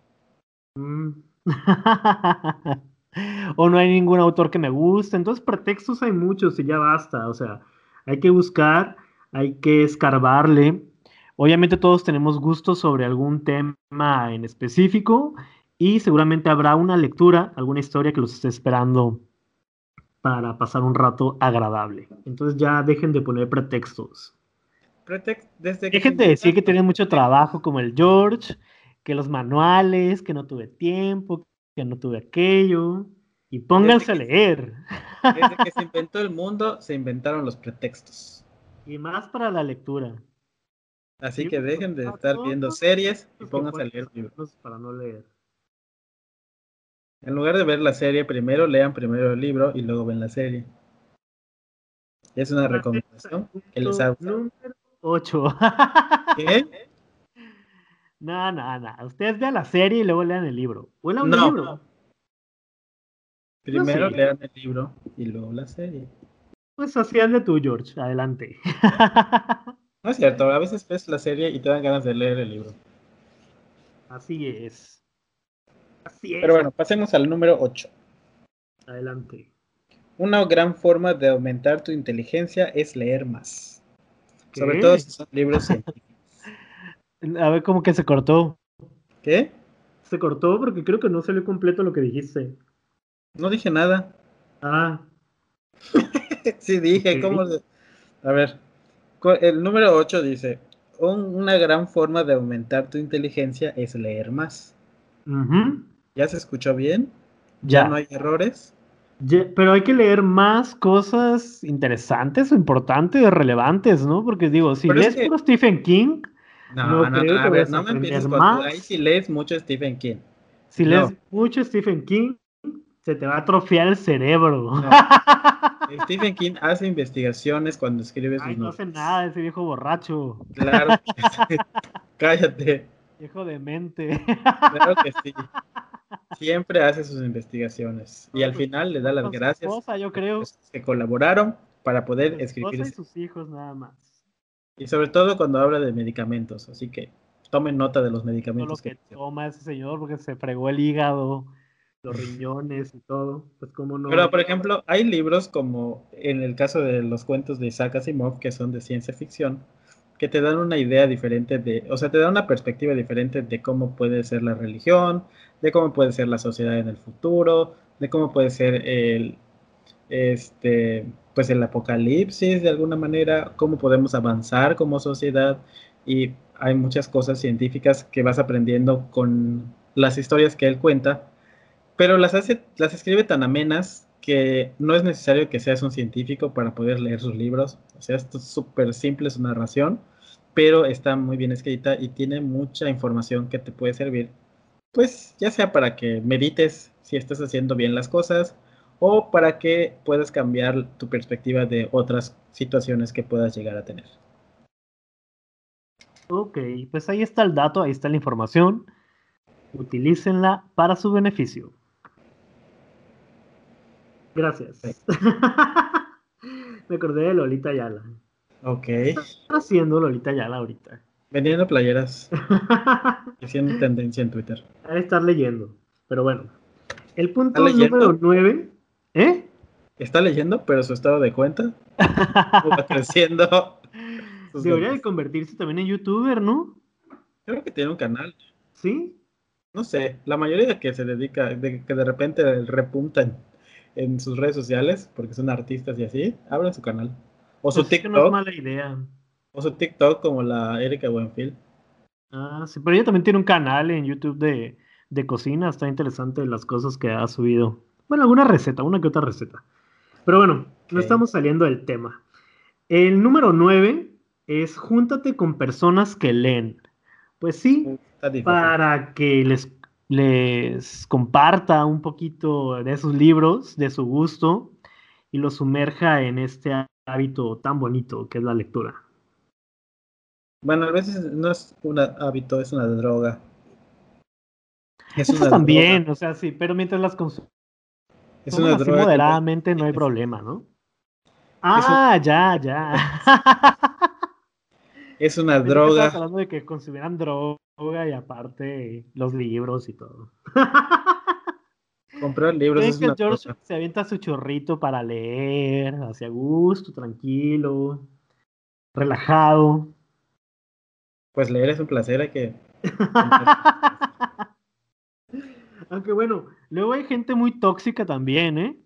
Mm, o no hay ningún autor que me guste. Entonces, pretextos hay muchos y ya basta. O sea, hay que buscar, hay que escarbarle. Obviamente todos tenemos gustos sobre algún tema en específico y seguramente habrá una lectura, alguna historia que los esté esperando para pasar un rato agradable. Entonces ya dejen de poner pretextos. desde dejen de decir que tienen mucho trabajo como el George, que los manuales, que no tuve tiempo, que no tuve aquello. Y pónganse a leer. Desde que se inventó el mundo, se inventaron los pretextos. Y más para la lectura. Así que dejen de estar viendo series y pónganse a leer libros. Para no leer. En lugar de ver la serie primero, lean primero el libro y luego ven la serie. Es una recomendación que les hago. Número 8. ¿Qué? No, no, no. Ustedes vean la serie y luego lean el libro. O lean no. libro. Primero lean el libro y luego la serie. Pues así de tú, George. Adelante. No es cierto. A veces ves la serie y te dan ganas de leer el libro. Así es. Así es. Pero bueno, pasemos al número 8. Adelante. Una gran forma de aumentar tu inteligencia es leer más. Sobre todo si son libros científicos. A ver, cómo que se cortó. ¿Qué? Se cortó porque creo que no salió completo lo que dijiste. No dije nada. Ah. sí, dije, ¿cómo? A ver, el número 8 dice, una gran forma de aumentar tu inteligencia es leer más. ¿Ya se escuchó bien? ¿Ya, no hay errores? pero hay que leer más cosas interesantes o importantes, relevantes, ¿no? Porque digo, si lees puro Stephen King, no, no, no, a ver, no me empieces con ahí si lees mucho Stephen King. Si lees mucho Stephen King, se te va a atrofiar el cerebro. Stephen King hace investigaciones cuando escribe sus Ay, no hace nada, ese viejo borracho. Claro. Cállate. Viejo de mente. Claro que sí. Siempre hace sus investigaciones y al pues, final le da las gracias. Esposa, yo creo. Que colaboraron para poder escribir. Y sus hijos nada más. Y sobre todo cuando habla de medicamentos, así que tomen nota de los medicamentos. Todo lo que, toma ese señor porque se fregó el hígado, los riñones y todo, pues como no. Pero por ejemplo, hay libros como en el caso de los cuentos de Isaac Asimov que son de ciencia ficción, que te dan una idea diferente de, o sea, te dan una perspectiva diferente de cómo puede ser la religión, de cómo puede ser la sociedad en el futuro, de cómo puede ser el, este, pues el apocalipsis de alguna manera, cómo podemos avanzar como sociedad. Y hay muchas cosas científicas que vas aprendiendo con las historias que él cuenta, pero las hace, las escribe tan amenas que no es necesario que seas un científico para poder leer sus libros, o sea, es súper simple su narración, pero está muy bien escrita y tiene mucha información que te puede servir, pues ya sea para que medites si estás haciendo bien las cosas, o para que puedas cambiar tu perspectiva de otras situaciones que puedas llegar a tener. Ok, pues ahí está el dato, ahí está la información. Utilícenla para su beneficio. Gracias. Me acordé de Lolita Yala. Ok. ¿Qué está haciendo Lolita Yala ahorita? Vendiendo playeras. haciendo tendencia en Twitter. A estar leyendo. Pero bueno. El punto número 9 ¿Eh? Está leyendo, pero su estado de cuenta va creciendo. Debería de convertirse también en youtuber, ¿no? Creo que tiene un canal. ¿Sí? No sé, la mayoría que se dedica, de, que de repente repuntan en sus redes sociales, porque son artistas y así, abren su canal. O su TikTok. Pues no es mala idea. O su TikTok como la Erika Buenfield. Ah, sí, pero ella también tiene un canal en YouTube de, de cocina, está interesante las cosas que ha subido. Bueno, alguna receta, una que otra receta. Pero bueno, no estamos saliendo del tema. El número 9 es júntate con personas que leen. Pues sí, para que les, les comparta un poquito de sus libros, de su gusto, y los sumerja en este hábito tan bonito que es la lectura. Bueno, a veces no es un hábito, es una droga. Es Eso también, o sea, sí, pero mientras las consumes es una así moderadamente no hay problema, ¿no? Ah, ya, ya. es una droga. hablando de que consumieran droga y aparte los libros y todo. Comprar libros Es es que una George cosa. se avienta su chorrito para leer, hacia gusto, tranquilo, relajado. Pues leer es un placer, hay que... Aunque bueno, luego hay gente muy tóxica también, ¿eh?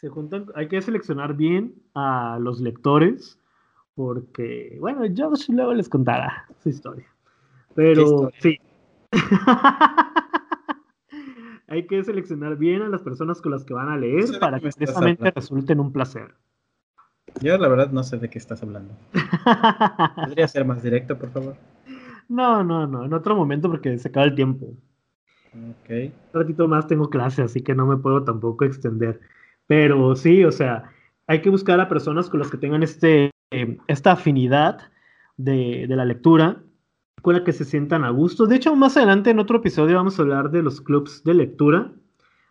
Se juntan, hay que seleccionar bien a los lectores, porque, bueno, George luego les contará su historia. Pero historia? sí. hay que seleccionar bien a las personas con las que van a leer No sé para que precisamente resulten un placer. Yo la verdad no sé de qué estás hablando. ¿Podría ser más directo, por favor? no, no, no, en otro momento porque se acaba el tiempo. Ok. Un ratito más tengo clase, así que no me puedo tampoco extender. Pero sí, o sea, hay que buscar a personas con las que tengan este, eh, esta afinidad de, de la lectura, con la que se sientan a gusto. De hecho, más adelante en otro episodio vamos a hablar de los clubs de lectura.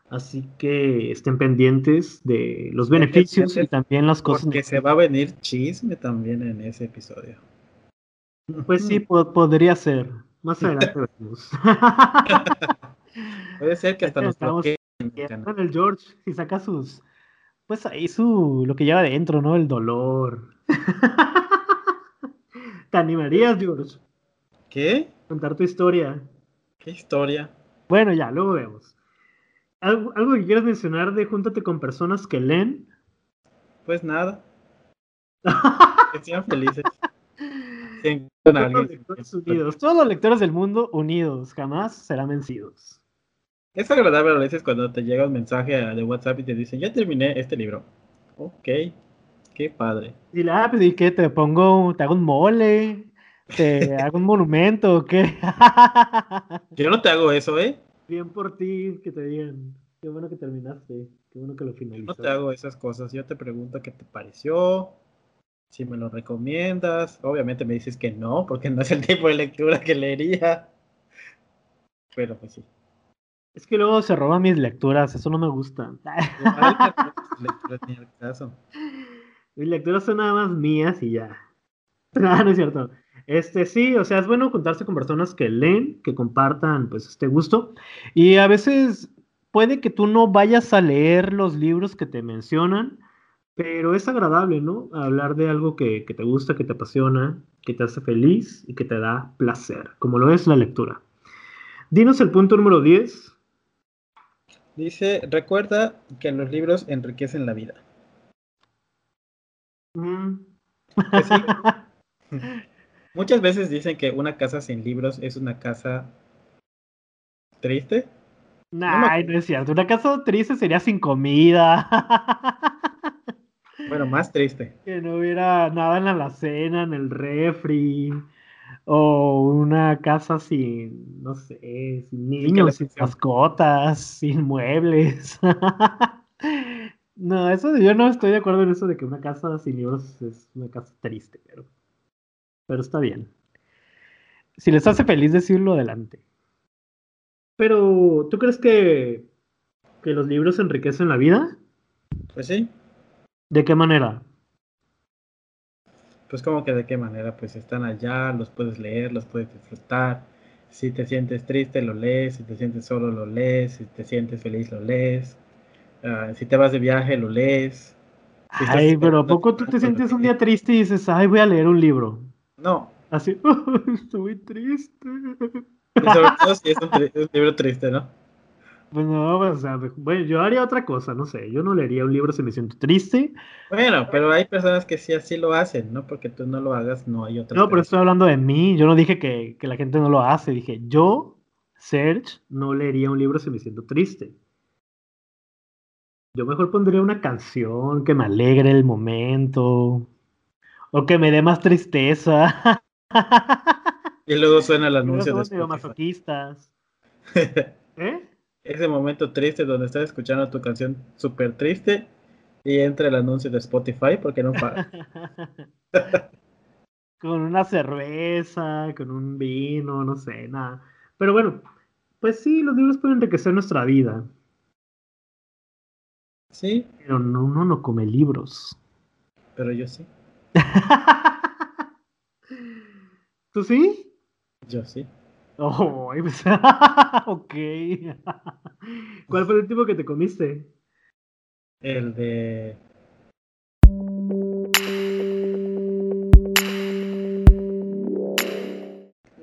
Así que estén pendientes de los beneficios y también las cosas. Porque se va a venir chisme también en ese episodio. Pues sí, po- podría ser. Más adelante veremos. Puede ser que hasta nos bloqueen el George, si saca sus. Pues ahí su. Lo que lleva adentro, ¿no? El dolor. ¿Te animarías, George? ¿Qué? Contar tu historia. ¿Qué historia? Bueno, ya, luego vemos. ¿Algo, algo que quieras mencionar de júntate con personas que leen? Pues nada. Que sean felices. Alguien. lectores unidos. Todos los lectores del mundo unidos. Jamás serán vencidos. Es agradable a veces cuando te llega un mensaje de WhatsApp y te dicen, ya terminé este libro. Ok, qué padre. Dile, ah, pues, ¿y qué? ¿Te pongo, te hago un mole? ¿Te hago un monumento o qué? Yo no te hago eso, ¿eh? Bien por ti, que te digan. Qué bueno que terminaste. Qué bueno que lo No finalizaste. te hago esas cosas. Yo te pregunto qué te pareció, si me lo recomiendas. Obviamente me dices que no, porque no es el tipo de lectura que leería. Pero pues sí. Es que luego se roban mis lecturas, eso no me gusta. Lecturas caso. mis lecturas son nada más mías y ya. Ah, no es cierto. Este sí, o sea, es bueno juntarse con personas que leen, que compartan pues este gusto. Y a veces puede que tú no vayas a leer los libros que te mencionan, pero es agradable, ¿no? Hablar de algo que, que te gusta, que te apasiona, que te hace feliz y que te da placer, como lo es la lectura. Dinos el punto número 10. Dice, recuerda que los libros enriquecen la vida. Mm. Muchas veces dicen que una casa sin libros es una casa triste. Nah, ay, no es cierto. Una casa triste sería sin comida. Bueno, más triste. que no hubiera nada en la alacena, en el refri. O una casa sin, no sé, sin niños, sin mascotas, sin muebles. no, eso yo no estoy de acuerdo en eso de que una casa sin libros es una casa triste, pero, pero está bien. Si les hace feliz decirlo, adelante. Pero, ¿tú crees que, que los libros enriquecen la vida? Pues sí. ¿De qué manera? Pues como que de qué manera, pues están allá, los puedes leer, los puedes disfrutar. Si te sientes triste, lo lees. Si te sientes solo, lo lees. Si te sientes feliz, lo lees. Ah, si te vas de viaje, lo lees. Si Ay, pero ¿a poco tú te sientes un día triste y dices, ay, voy a leer un libro? No. Así, estoy triste. Y sobre todo si es un libro triste, ¿no? Pues no, pues, o sea, bueno, yo haría otra cosa, no sé, yo no leería un libro si me siento triste. Bueno, pero hay personas que sí así lo hacen, ¿no? Porque tú no lo hagas, no hay otras No, pero estoy hablando de mí, yo no dije que, que la gente no lo hace, dije, yo, Serge, no leería un libro si me siento triste. Yo mejor pondría una canción que me alegre el momento, o que me dé más tristeza. Y luego suena el anuncio Spotify. masoquistas. ¿Eh? Ese momento triste donde estás escuchando tu canción súper triste y entra el anuncio de Spotify porque no paga. con una cerveza, con un vino, no sé, nada. Pero bueno, pues sí, los libros pueden enriquecer nuestra vida, Sí, pero no, uno no come libros. pero yo sí. ¿Tú sí? Yo sí. Oh, pues, ok. ¿Cuál fue el último que te comiste? El de.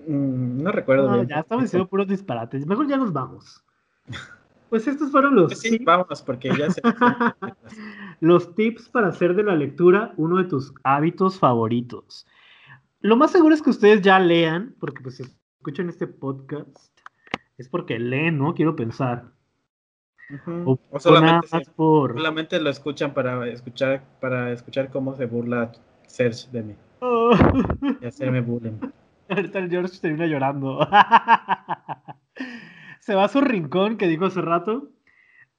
Mm, no recuerdo. No, ya estamos diciendo puros disparates. Mejor ya nos vamos. Pues estos fueron los. Pues sí, vamos, porque ya se. los tips para hacer de la lectura uno de tus hábitos favoritos. Lo más seguro es que ustedes ya lean, porque pues si escuchan este podcast, es porque leen, ¿no? Quiero pensar. o, solamente, solamente, lo escuchan para escuchar, para escuchar cómo se burla Serge de mí. Oh. Y hacerme bullying. Ahorita el George termina llorando. se va a su rincón que dijo hace rato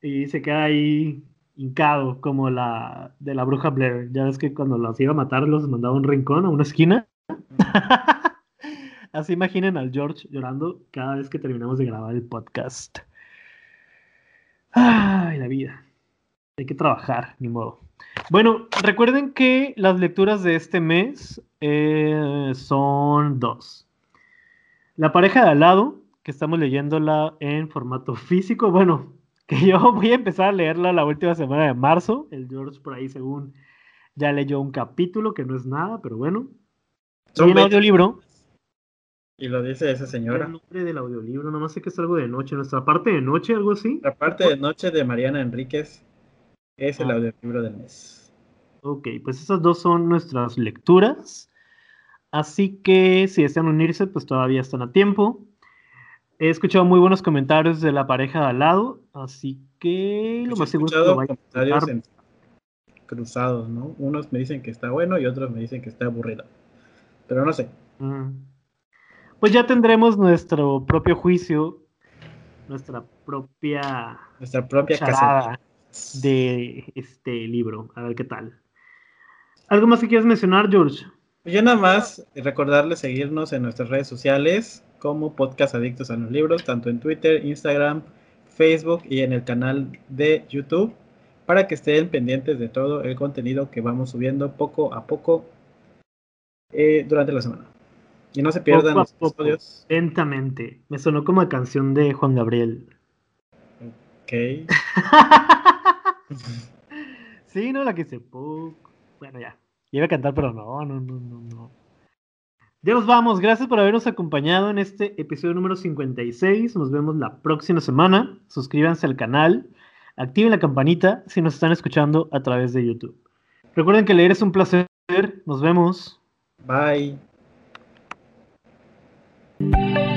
y se queda ahí hincado como la de la bruja Blair. Ya ves que cuando los iba a matar los mandaba a un rincón, a una esquina. Así imaginen al George llorando cada vez que terminamos de grabar el podcast. Ay, la vida. Hay que trabajar, ni modo. Bueno, recuerden que las lecturas de este mes eh, son dos. La pareja de al lado, que estamos leyéndola en formato físico. Bueno, que yo voy a empezar a leerla la última semana de marzo. El George por ahí, según ya leyó un capítulo, que no es nada, pero bueno. y el audiolibro. Y lo dice esa señora. El nombre del audiolibro, nomás sé que es algo de noche. Nuestra parte de noche, algo así. La parte de noche de Mariana Enríquez es el ah. audiolibro del mes. Ok, pues esas dos son nuestras lecturas. Así que si desean unirse, pues todavía están a tiempo. He escuchado muy buenos comentarios de la pareja de al lado, así que lo más seguro es que lo comentarios cruzados, ¿no? Unos me dicen que está bueno y otros me dicen que está aburrido. Pero no sé. Mm. Pues ya tendremos nuestro propio juicio, nuestra propia nuestra propia casa de este libro. A ver qué tal. ¿Algo más que quieras mencionar, George? Yo nada más recordarles seguirnos en nuestras redes sociales como Podcast Adictos a los Libros, tanto en Twitter, Instagram, Facebook y en el canal de YouTube, para que estén pendientes de todo el contenido que vamos subiendo poco a poco eh, durante la semana. Y no se pierdan los episodios. Lentamente. Me sonó como la canción de Juan Gabriel. Ok. sí, no, la que se... Bueno, ya. Iba a cantar, pero no, no, no, no, no. Ya nos vamos. Gracias por habernos acompañado en este episodio número 56. Nos vemos la próxima semana. Suscríbanse al canal. Activen la campanita si nos están escuchando a través de YouTube. Recuerden que leer es un placer. Nos vemos. Bye. Thank you.